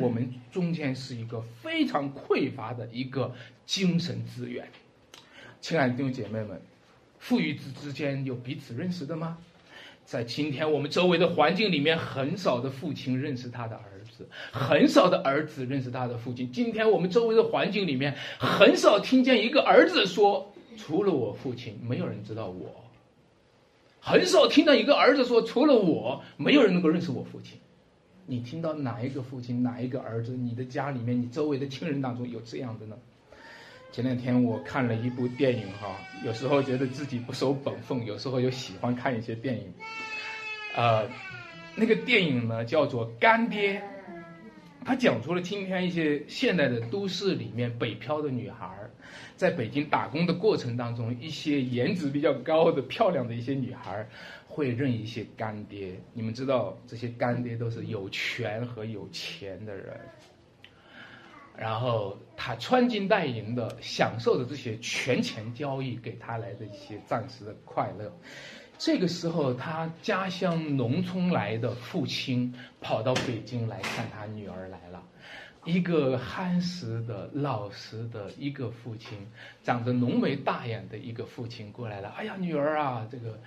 A: 我们中间是一个非常匮乏的一个精神资源。亲爱的弟兄姐妹们，父与子之间有彼此认识的吗？在今天我们周围的环境里面，很少的父亲认识他的儿子，很少的儿子认识他的父亲。今天我们周围的环境里面，很少听见一个儿子说：“除了我父亲，没有人知道我。”很少听到一个儿子说：“除了我，没有人能够认识我父亲。”你听到哪一个父亲、哪一个儿子？你的家里面、你周围的亲人当中有这样的呢？前两天我看了一部电影，哈，有时候觉得自己不守本分，有时候又喜欢看一些电影。呃，那个电影呢叫做《干爹》，他讲出了今天一些现代的都市里面北漂的女孩。在北京打工的过程当中，一些颜值比较高的、漂亮的一些女孩会认一些干爹。你们知道，这些干爹都是有权和有钱的人。然后他穿金戴银的，享受着这些权钱交易给他来的一些暂时的快乐。这个时候，他家乡农村来的父亲跑到北京来看他女儿来了。一个憨实的、老实的一个父亲，长着浓眉大眼的一个父亲过来了。哎呀，女儿啊，这个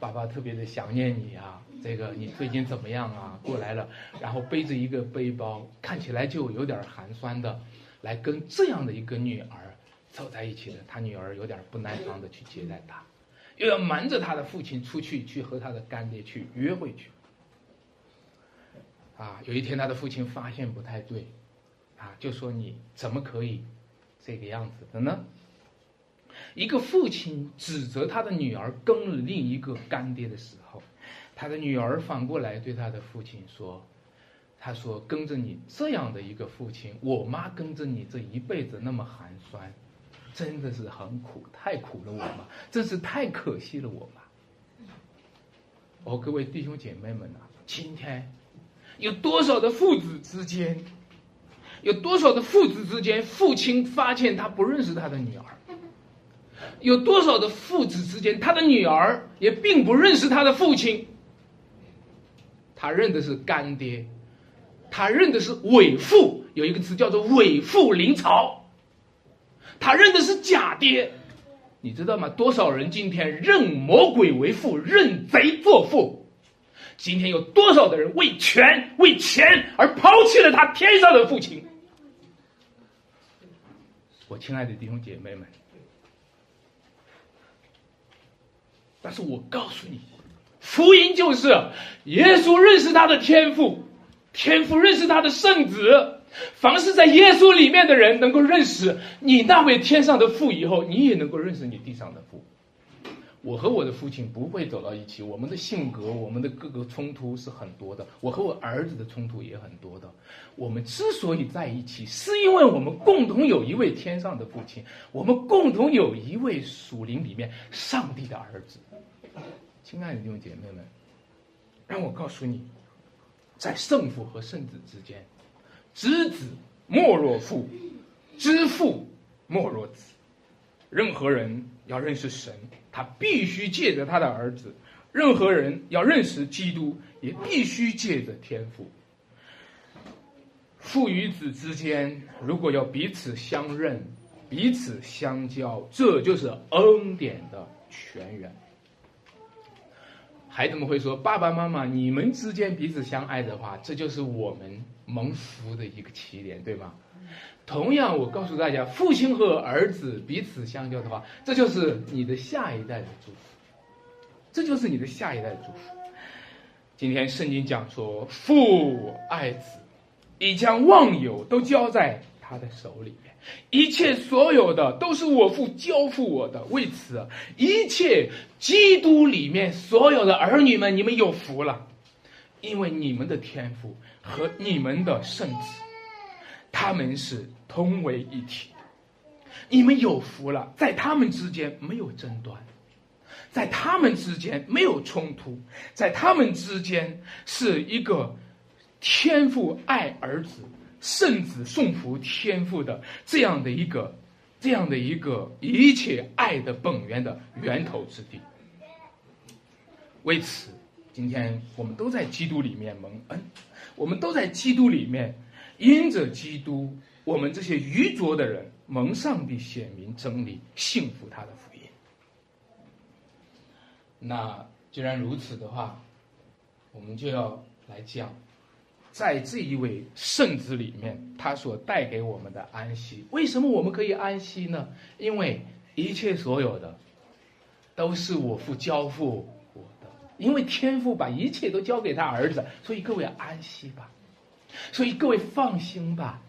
A: 爸爸特别的想念你啊。这个你最近怎么样啊？过来了，然后背着一个背包，看起来就有点寒酸的，来跟这样的一个女儿走在一起的。他女儿有点不耐烦的去接待他，又要瞒着他的父亲出去去和他的干爹去约会去。啊，有一天他的父亲发现不太对。啊，就说你怎么可以这个样子的呢？一个父亲指责他的女儿跟了另一个干爹的时候，他的女儿反过来对他的父亲说：“他说跟着你这样的一个父亲，我妈跟着你这一辈子那么寒酸，真的是很苦，太苦了我妈，真是太可惜了我妈。”哦，各位弟兄姐妹们呐，今天有多少的父子之间？有多少的父子之间，父亲发现他不认识他的女儿；有多少的父子之间，他的女儿也并不认识他的父亲。他认的是干爹，他认的是伪父，有一个词叫做伪父临朝。他认的是假爹，你知道吗？多少人今天认魔鬼为父，认贼作父？今天有多少的人为权为钱而抛弃了他天上的父亲？我亲爱的弟兄姐妹们，但是我告诉你，福音就是耶稣认识他的天赋，天赋认识他的圣子。凡是在耶稣里面的人，能够认识你那位天上的父以后，你也能够认识你地上的父。我和我的父亲不会走到一起，我们的性格，我们的各个冲突是很多的。我和我儿子的冲突也很多的。我们之所以在一起，是因为我们共同有一位天上的父亲，我们共同有一位属灵里面上帝的儿子。亲爱的弟兄姐妹们，让我告诉你，在圣父和圣子之间，知子莫若父，知父莫若子。任何人要认识神。他必须借着他的儿子，任何人要认识基督，也必须借着天赋。父与子之间，如果要彼此相认，彼此相交，这就是恩典的泉源。孩子们会说：“爸爸妈妈，你们之间彼此相爱的话，这就是我们蒙福的一个起点，对吗？”同样，我告诉大家，父亲和儿子彼此相交的话，这就是你的下一代的祝福，这就是你的下一代的祝福。今天圣经讲说，父爱子，已将万有都交在他的手里面，一切所有的都是我父交付我的。为此，一切基督里面所有的儿女们，你们有福了，因为你们的天赋和你们的圣子，他们是。同为一体的，你们有福了，在他们之间没有争端，在他们之间没有冲突，在他们之间是一个天父爱儿子、圣子送福天父的这样的一个、这样的一个一切爱的本源的源头之地。为此，今天我们都在基督里面蒙恩，我们都在基督里面因着基督。我们这些愚拙的人蒙上帝显明真理，信服他的福音。那既然如此的话，我们就要来讲，在这一位圣子里面，他所带给我们的安息。为什么我们可以安息呢？因为一切所有的都是我父交付我的，因为天父把一切都交给他儿子，所以各位安息吧，所以各位放心吧。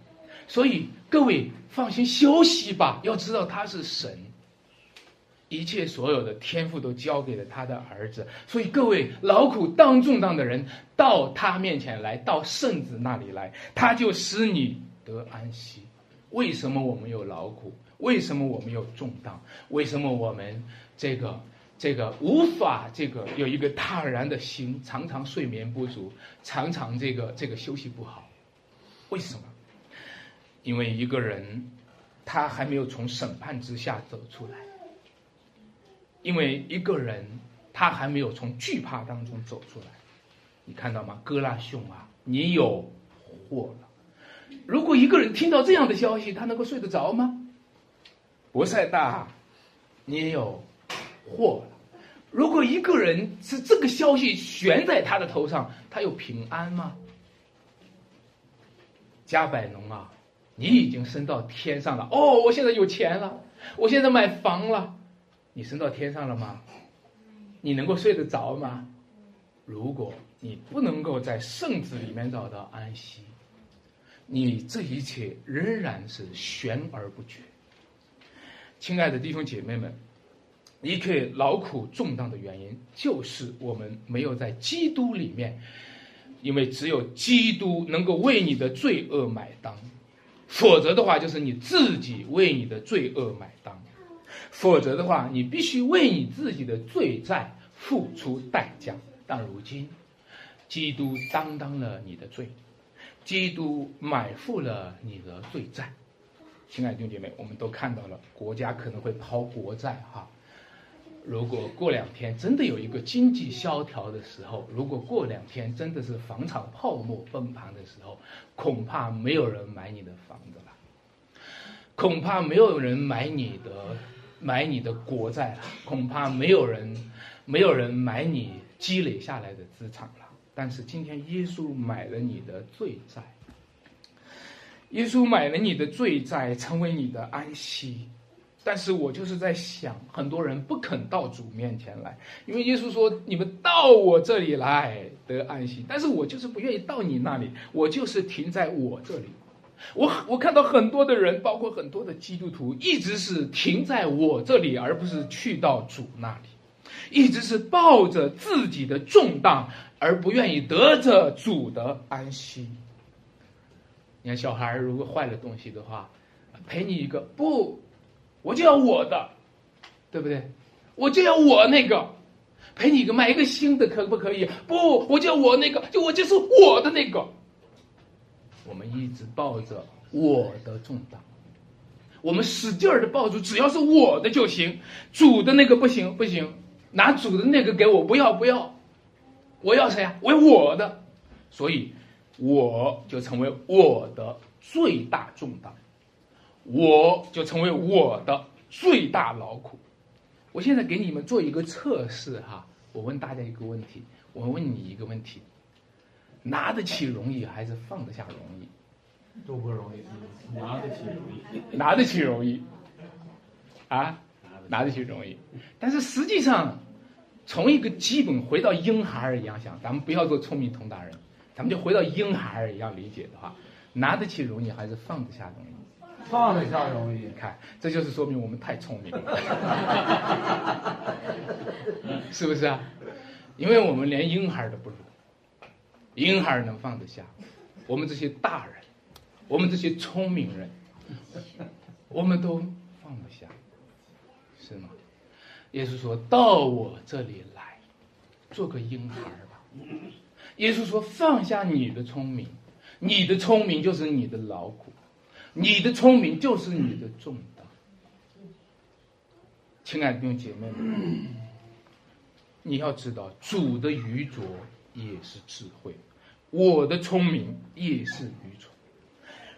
A: 所以各位放心休息吧，要知道他是神，一切所有的天赋都交给了他的儿子。所以各位劳苦当重担的人，到他面前来，到圣子那里来，他就使你得安息。为什么我们有劳苦？为什么我们有重担？为什么我们这个这个无法这个有一个坦然的心？常常睡眠不足，常常这个这个休息不好，为什么？因为一个人，他还没有从审判之下走出来；因为一个人，他还没有从惧怕当中走出来。你看到吗，哥拉兄啊，你有祸了！如果一个人听到这样的消息，他能够睡得着吗？博塞大，你也有祸了！如果一个人是这个消息悬在他的头上，他有平安吗？加百农啊！你已经升到天上了哦！我现在有钱了，我现在买房了。你升到天上了吗？你能够睡得着吗？如果你不能够在圣子里面找到安息，你这一切仍然是悬而不决。亲爱的弟兄姐妹们，一切劳苦重担的原因，就是我们没有在基督里面，因为只有基督能够为你的罪恶买单。否则的话，就是你自己为你的罪恶买单；否则的话，你必须为你自己的罪债付出代价。但如今，基督担当了你的罪，基督买付了你的罪债。亲爱的弟兄姐妹，我们都看到了，国家可能会抛国债，哈。如果过两天真的有一个经济萧条的时候，如果过两天真的是房产泡沫崩盘的时候，恐怕没有人买你的房子了，恐怕没有人买你的买你的国债了，恐怕没有人没有人买你积累下来的资产了。但是今天耶稣买了你的罪债，耶稣买了你的罪债，成为你的安息。但是我就是在想，很多人不肯到主面前来，因为耶稣说：“你们到我这里来得安息。”但是我就是不愿意到你那里，我就是停在我这里。我我看到很多的人，包括很多的基督徒，一直是停在我这里，而不是去到主那里，一直是抱着自己的重担，而不愿意得着主的安息。你看，小孩如果坏了东西的话，赔你一个不。我就要我的，对不对？我就要我那个，赔你一个买一个新的，可不可以？不，我就要我那个，就我就是我的那个。我们一直抱着我的重担，我们使劲儿的抱住，只要是我的就行，主的那个不行不行，拿主的那个给我，不要不要，我要谁呀？我要我的，所以我就成为我的最大重担。我就成为我的最大劳苦。我现在给你们做一个测试哈，我问大家一个问题，我问你一个问题：拿得起容易还是放得下容易？
B: 都不容易，拿得起容易，
A: 拿得起容易，啊，拿得起容易。但是实际上，从一个基本回到婴孩儿一样想，咱们不要做聪明通达人，咱们就回到婴孩儿一样理解的话，拿得起容易还是放得下容易？
B: 放得下容易。
A: 你看，这就是说明我们太聪明了，是不是啊？因为我们连婴孩都不如，婴孩能放得下，我们这些大人，我们这些聪明人，我们都放不下，是吗？耶稣说到我这里来，做个婴孩吧。耶稣说放下你的聪明，你的聪明就是你的劳苦。你的聪明就是你的重担，亲爱的弟兄姐妹们，你要知道，主的愚拙也是智慧，我的聪明也是愚蠢。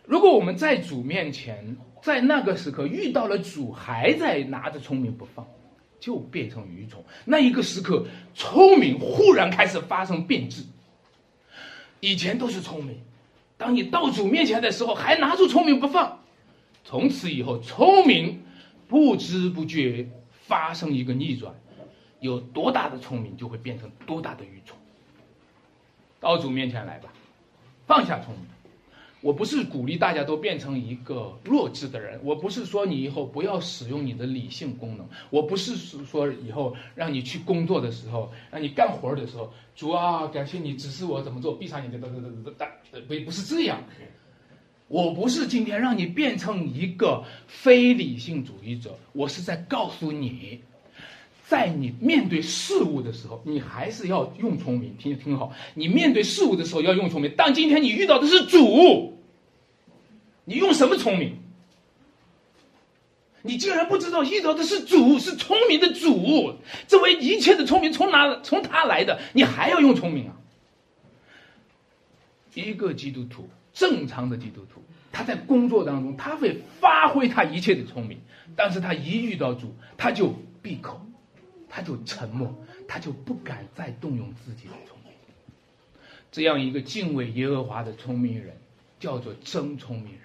A: 如果我们在主面前，在那个时刻遇到了主，还在拿着聪明不放，就变成愚蠢。那一个时刻，聪明忽然开始发生变质，以前都是聪明。当你到主面前的时候，还拿出聪明不放，从此以后，聪明不知不觉发生一个逆转，有多大的聪明就会变成多大的愚蠢。到主面前来吧，放下聪明。我不是鼓励大家都变成一个弱智的人，我不是说你以后不要使用你的理性功能，我不是说以后让你去工作的时候，让你干活的时候，主啊，感谢你指示我怎么做，闭上眼睛，哒哒哒哒哒，不不是这样。我不是今天让你变成一个非理性主义者，我是在告诉你，在你面对事物的时候，你还是要用聪明。听听好，你面对事物的时候要用聪明。但今天你遇到的是主。你用什么聪明？你竟然不知道遇到的是主，是聪明的主。这位一切的聪明从哪从他来的？你还要用聪明啊？一个基督徒，正常的基督徒，他在工作当中他会发挥他一切的聪明，但是他一遇到主，他就闭口，他就沉默，他就不敢再动用自己的聪明。这样一个敬畏耶和华的聪明人，叫做真聪明人。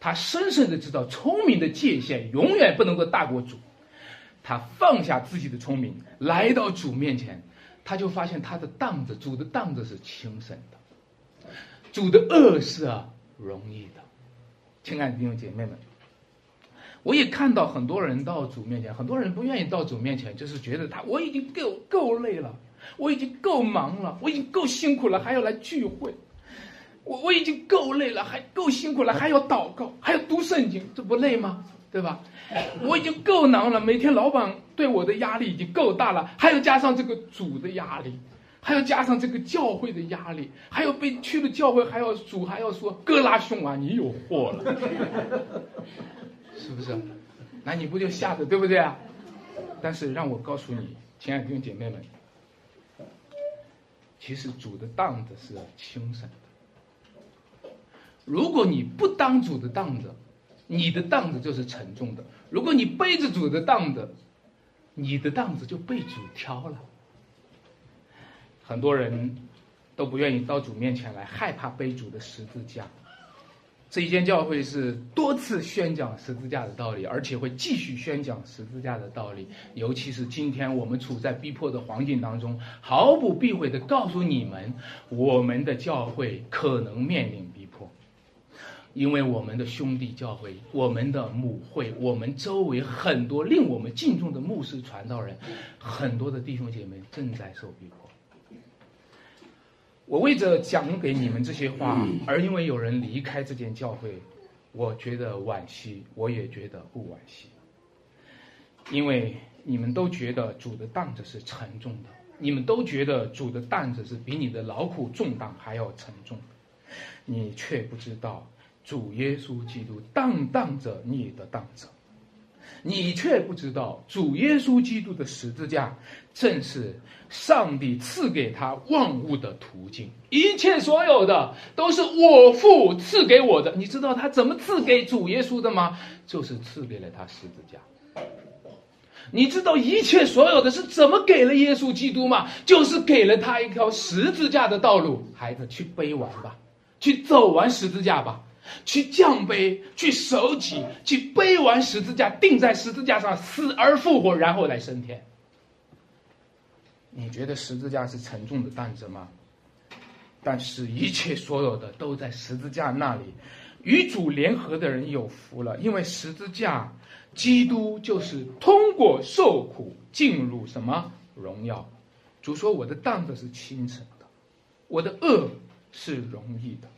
A: 他深深的知道，聪明的界限永远不能够大过主。他放下自己的聪明，来到主面前，他就发现他的担子，主的担子是轻省的，主的恶是啊容易的。亲爱的弟兄姐妹们，我也看到很多人到主面前，很多人不愿意到主面前，就是觉得他我已经够够累了，我已经够忙了，我已经够辛苦了，还要来聚会。我我已经够累了，还够辛苦了，还要祷告，还要读圣经，这不累吗？对吧？我已经够难了，每天老板对我的压力已经够大了，还要加上这个主的压力，还要加上这个教会的压力，还有被去了教会还要主还要说哥拉兄啊，你有祸了，是不是？那你不就吓得对不对啊？但是让我告诉你，亲爱的弟兄姐妹们，其实主的担子是轻省的。如果你不当主的担子，你的担子就是沉重的；如果你背着主的担子，你的担子就被主挑了。很多人都不愿意到主面前来，害怕背主的十字架。这一间教会是多次宣讲十字架的道理，而且会继续宣讲十字架的道理。尤其是今天我们处在逼迫的环境当中，毫不避讳的告诉你们，我们的教会可能面临逼迫。因为我们的兄弟教会、我们的母会、我们周围很多令我们敬重的牧师、传道人，很多的弟兄姐妹正在受逼迫。我为着讲给你们这些话，而因为有人离开这间教会，我觉得惋惜，我也觉得不惋惜。因为你们都觉得主的担子是沉重的，你们都觉得主的担子是比你的劳苦重担还要沉重，你却不知道。主耶稣基督担当着你的担子，你却不知道，主耶稣基督的十字架正是上帝赐给他万物的途径，一切所有的都是我父赐给我的。你知道他怎么赐给主耶稣的吗？就是赐给了他十字架。你知道一切所有的是怎么给了耶稣基督吗？就是给了他一条十字架的道路。孩子，去背完吧，去走完十字架吧。去降杯，去守己，去背完十字架，钉在十字架上，死而复活，然后来升天。你觉得十字架是沉重的担子吗？但是，一切所有的都在十字架那里。与主联合的人有福了，因为十字架，基督就是通过受苦进入什么荣耀。主说：“我的担子是轻省的，我的恶是容易的。”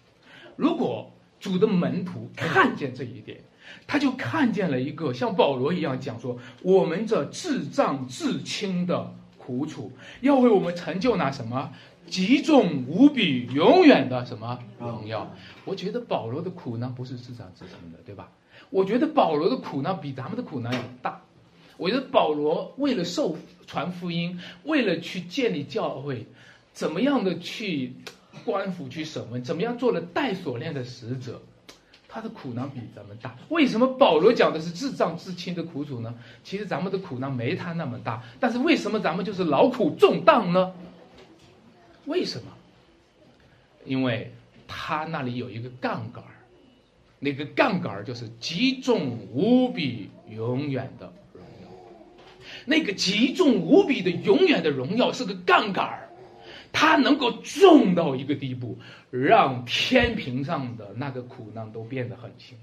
A: 如果主的门徒看见这一点，他就看见了一个像保罗一样讲说：“我们这至脏至轻的苦楚，要为我们成就那什么极重无比、永远的什么荣耀。”我觉得保罗的苦难不是至脏至轻的，对吧？我觉得保罗的苦难比咱们的苦难要大。我觉得保罗为了受传福音，为了去建立教会，怎么样的去？官府去审问，怎么样做了带锁链的使者，他的苦难比咱们大。为什么保罗讲的是至脏至轻的苦楚呢？其实咱们的苦难没他那么大，但是为什么咱们就是劳苦重担呢？为什么？因为他那里有一个杠杆那个杠杆就是极重无比、永远的荣耀。那个极重无比的永远的荣耀是个杠杆他能够重到一个地步，让天平上的那个苦难都变得很轻。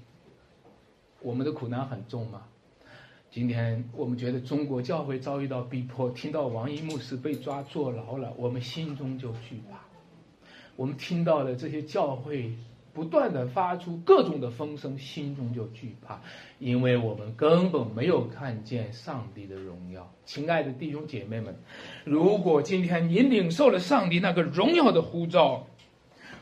A: 我们的苦难很重吗？今天我们觉得中国教会遭遇到逼迫，听到王一牧师被抓坐牢了，我们心中就惧怕。我们听到了这些教会。不断的发出各种的风声，心中就惧怕，因为我们根本没有看见上帝的荣耀。亲爱的弟兄姐妹们，如果今天你领受了上帝那个荣耀的呼召，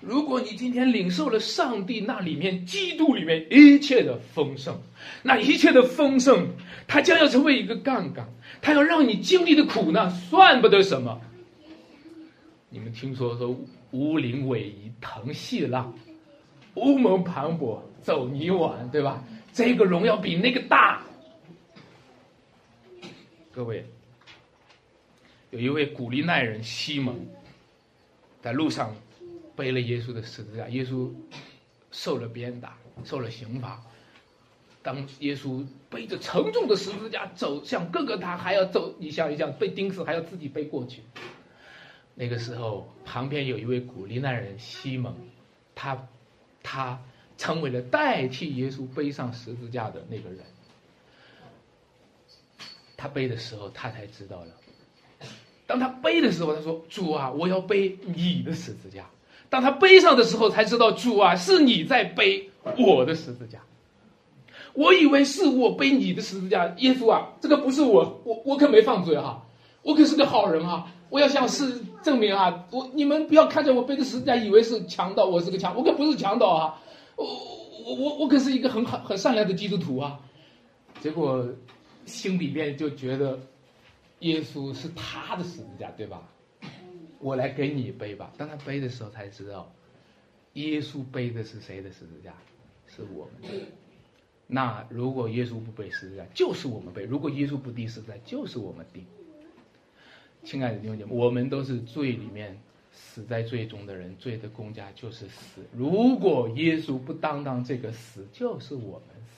A: 如果你今天领受了上帝那里面基督里面一切的丰盛，那一切的丰盛，它将要成为一个杠杆，它要让你经历的苦难算不得什么。你们听说说乌林逶迤腾细浪。乌蒙磅礴走泥碗，对吧？这个荣耀比那个大。各位，有一位古利奈人西蒙，在路上背了耶稣的十字架，耶稣受了鞭打，受了刑罚。当耶稣背着沉重的十字架走向哥哥，他还要走，你想一想，被钉死还要自己背过去。那个时候，旁边有一位古利奈人西蒙，他。他成为了代替耶稣背上十字架的那个人。他背的时候，他才知道了。当他背的时候，他说：“主啊，我要背你的十字架。”当他背上的时候，才知道：“主啊，是你在背我的十字架。”我以为是我背你的十字架，耶稣啊，这个不是我，我我可没犯罪哈，我可是个好人啊。我要向世证明啊！我你们不要看着我背着十字架以为是强盗，我是个强，我可不是强盗啊！我我我我可是一个很好很善良的基督徒啊！结果心里面就觉得耶稣是他的十字架，对吧？我来给你背吧。当他背的时候才知道，耶稣背的是谁的十字架？是我们的。那如果耶稣不背十字架，就是我们背；如果耶稣不钉十字架，就是我们钉。亲爱的弟兄姐妹，我们都是罪里面死在罪中的人，罪的公价就是死。如果耶稣不当当这个死，就是我们死。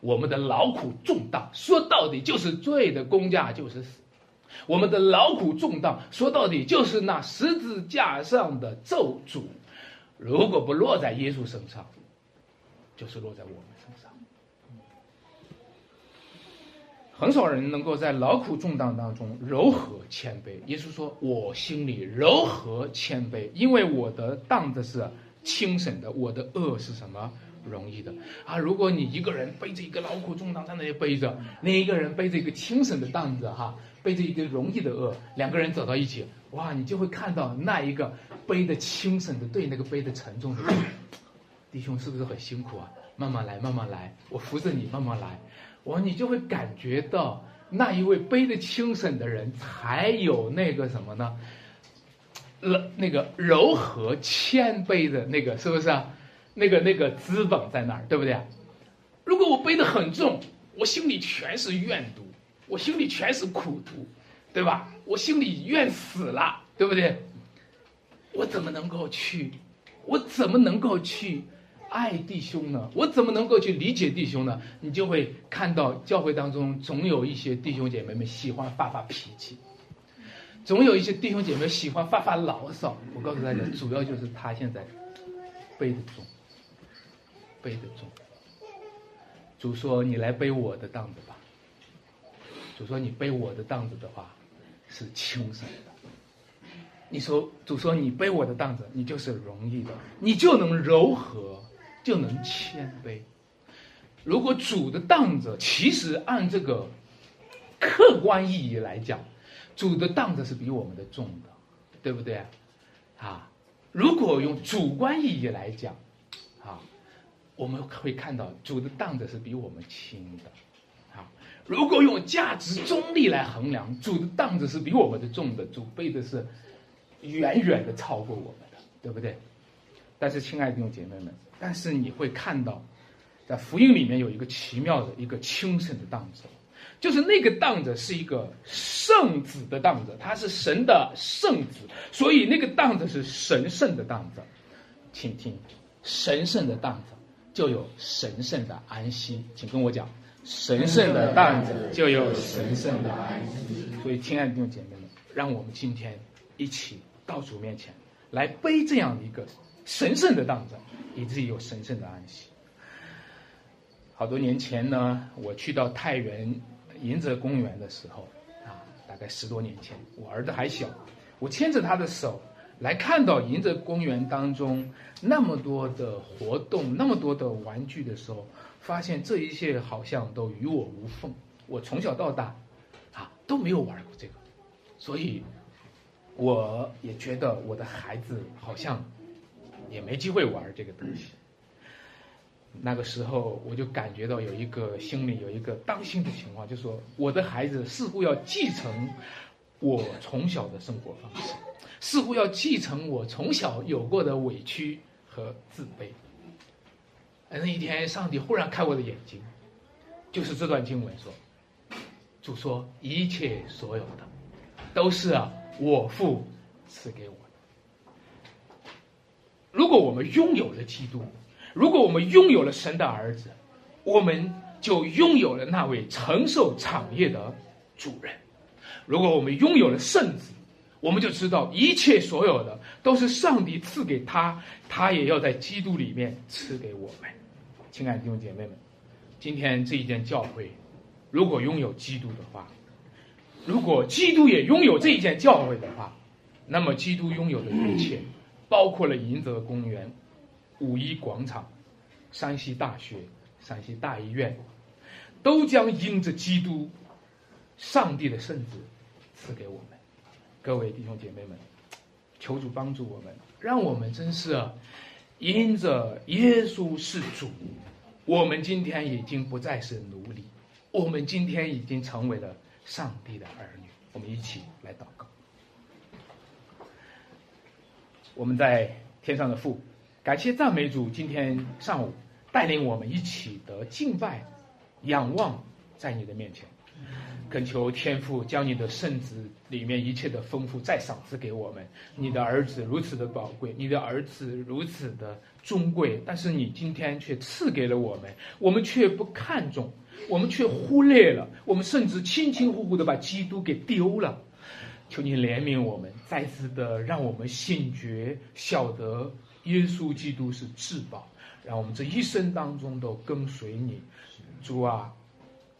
A: 我们的劳苦重担，说到底就是罪的公价就是死。我们的劳苦重担，说到底就是那十字架上的咒诅。如果不落在耶稣身上，就是落在我们身上。很少人能够在劳苦重担当中柔和谦卑。耶稣说：“我心里柔和谦卑，因为我的担子是轻省的，我的恶是什么容易的啊？如果你一个人背着一个劳苦重担在那里背着，另一个人背着一个轻省的担子，哈，背着一个容易的恶，两个人走到一起，哇，你就会看到那一个背的轻省的对那个背的沉重的 弟兄是不是很辛苦啊？慢慢来，慢慢来，我扶着你，慢慢来。”我你就会感觉到那一位背着轻省的人才有那个什么呢？柔那个柔和谦卑的那个是不是啊？那个那个资本在那儿，对不对？如果我背得很重，我心里全是怨毒，我心里全是苦毒，对吧？我心里怨死了，对不对？我怎么能够去？我怎么能够去爱弟兄呢？我怎么能够去理解弟兄呢？你就会看到教会当中总有一些弟兄姐妹们喜欢发发脾气。总有一些弟兄姐妹喜欢发发牢骚，我告诉大家，主要就是他现在背得重，背得重。主说：“你来背我的担子吧。”主说：“你背我的担子的话，是轻松的。”你说：“主说你背我的担子，你就是容易的，你就能柔和，就能谦卑。如果主的担子，其实按这个客观意义来讲。”主的担子是比我们的重的，对不对？啊，如果用主观意义来讲，啊，我们会看到主的担子是比我们轻的，啊，如果用价值中立来衡量，主的担子是比我们的重的，主背的是远远的超过我们的，对不对？但是，亲爱的弟兄姐妹们，但是你会看到，在福音里面有一个奇妙的一个轻省的担子。就是那个当子是一个圣子的当子，他是神的圣子，所以那个当子是神圣的当子。请听，神圣的当子就有神圣的安息，请跟我讲，神圣的当子就有神圣的安息。所以，亲爱的弟兄姐妹们，让我们今天一起到主面前来背这样一个神圣的当子，以至于有神圣的安息。好多年前呢，我去到太原。迎泽公园的时候，啊，大概十多年前，我儿子还小，我牵着他的手来看到迎泽公园当中那么多的活动，那么多的玩具的时候，发现这一切好像都与我无缝。我从小到大，啊，都没有玩过这个，所以我也觉得我的孩子好像也没机会玩这个东西。那个时候，我就感觉到有一个心里有一个担心的情况，就说我的孩子似乎要继承我从小的生活方式，似乎要继承我从小有过的委屈和自卑。那一天，上帝忽然开我的眼睛，就是这段经文说：“主说一切所有的，都是啊我父赐给我。如果我们拥有了基督。”如果我们拥有了神的儿子，我们就拥有了那位承受产业的主人；如果我们拥有了圣子，我们就知道一切所有的都是上帝赐给他，他也要在基督里面赐给我们。亲爱的弟兄姐妹们，今天这一件教会，如果拥有基督的话，如果基督也拥有这一件教会的话，那么基督拥有的一切，包括了迎泽公园。五一广场、山西大学、山西大医院，都将因着基督、上帝的圣子赐给我们。各位弟兄姐妹们，求主帮助我们，让我们真是啊因着耶稣是主，我们今天已经不再是奴隶，我们今天已经成为了上帝的儿女。我们一起来祷告。我们在天上的父。感谢赞美主，今天上午带领我们一起的敬拜、仰望在你的面前，恳求天父将你的圣子里面一切的丰富再赏赐给我们。你的儿子如此的宝贵，你的儿子如此的尊贵，但是你今天却赐给了我们，我们却不看重，我们却忽略了，我们甚至轻轻忽忽的把基督给丢了。求你怜悯我们，再次的让我们信觉，晓得。耶稣基督是至宝，让我们这一生当中都跟随你，主啊，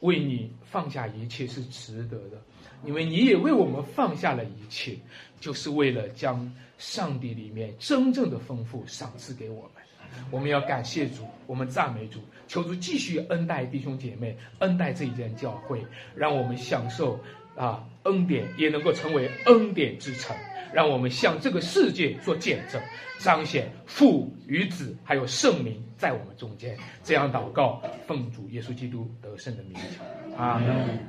A: 为你放下一切是值得的，因为你也为我们放下了一切，就是为了将上帝里面真正的丰富赏赐给我们。我们要感谢主，我们赞美主，求主继续恩待弟兄姐妹，恩待这一间教会，让我们享受啊恩典也能够成为恩典之城，让我们向这个世界做见证，彰显父与子还有圣灵在我们中间。这样祷告，奉主耶稣基督得胜的名求，阿门。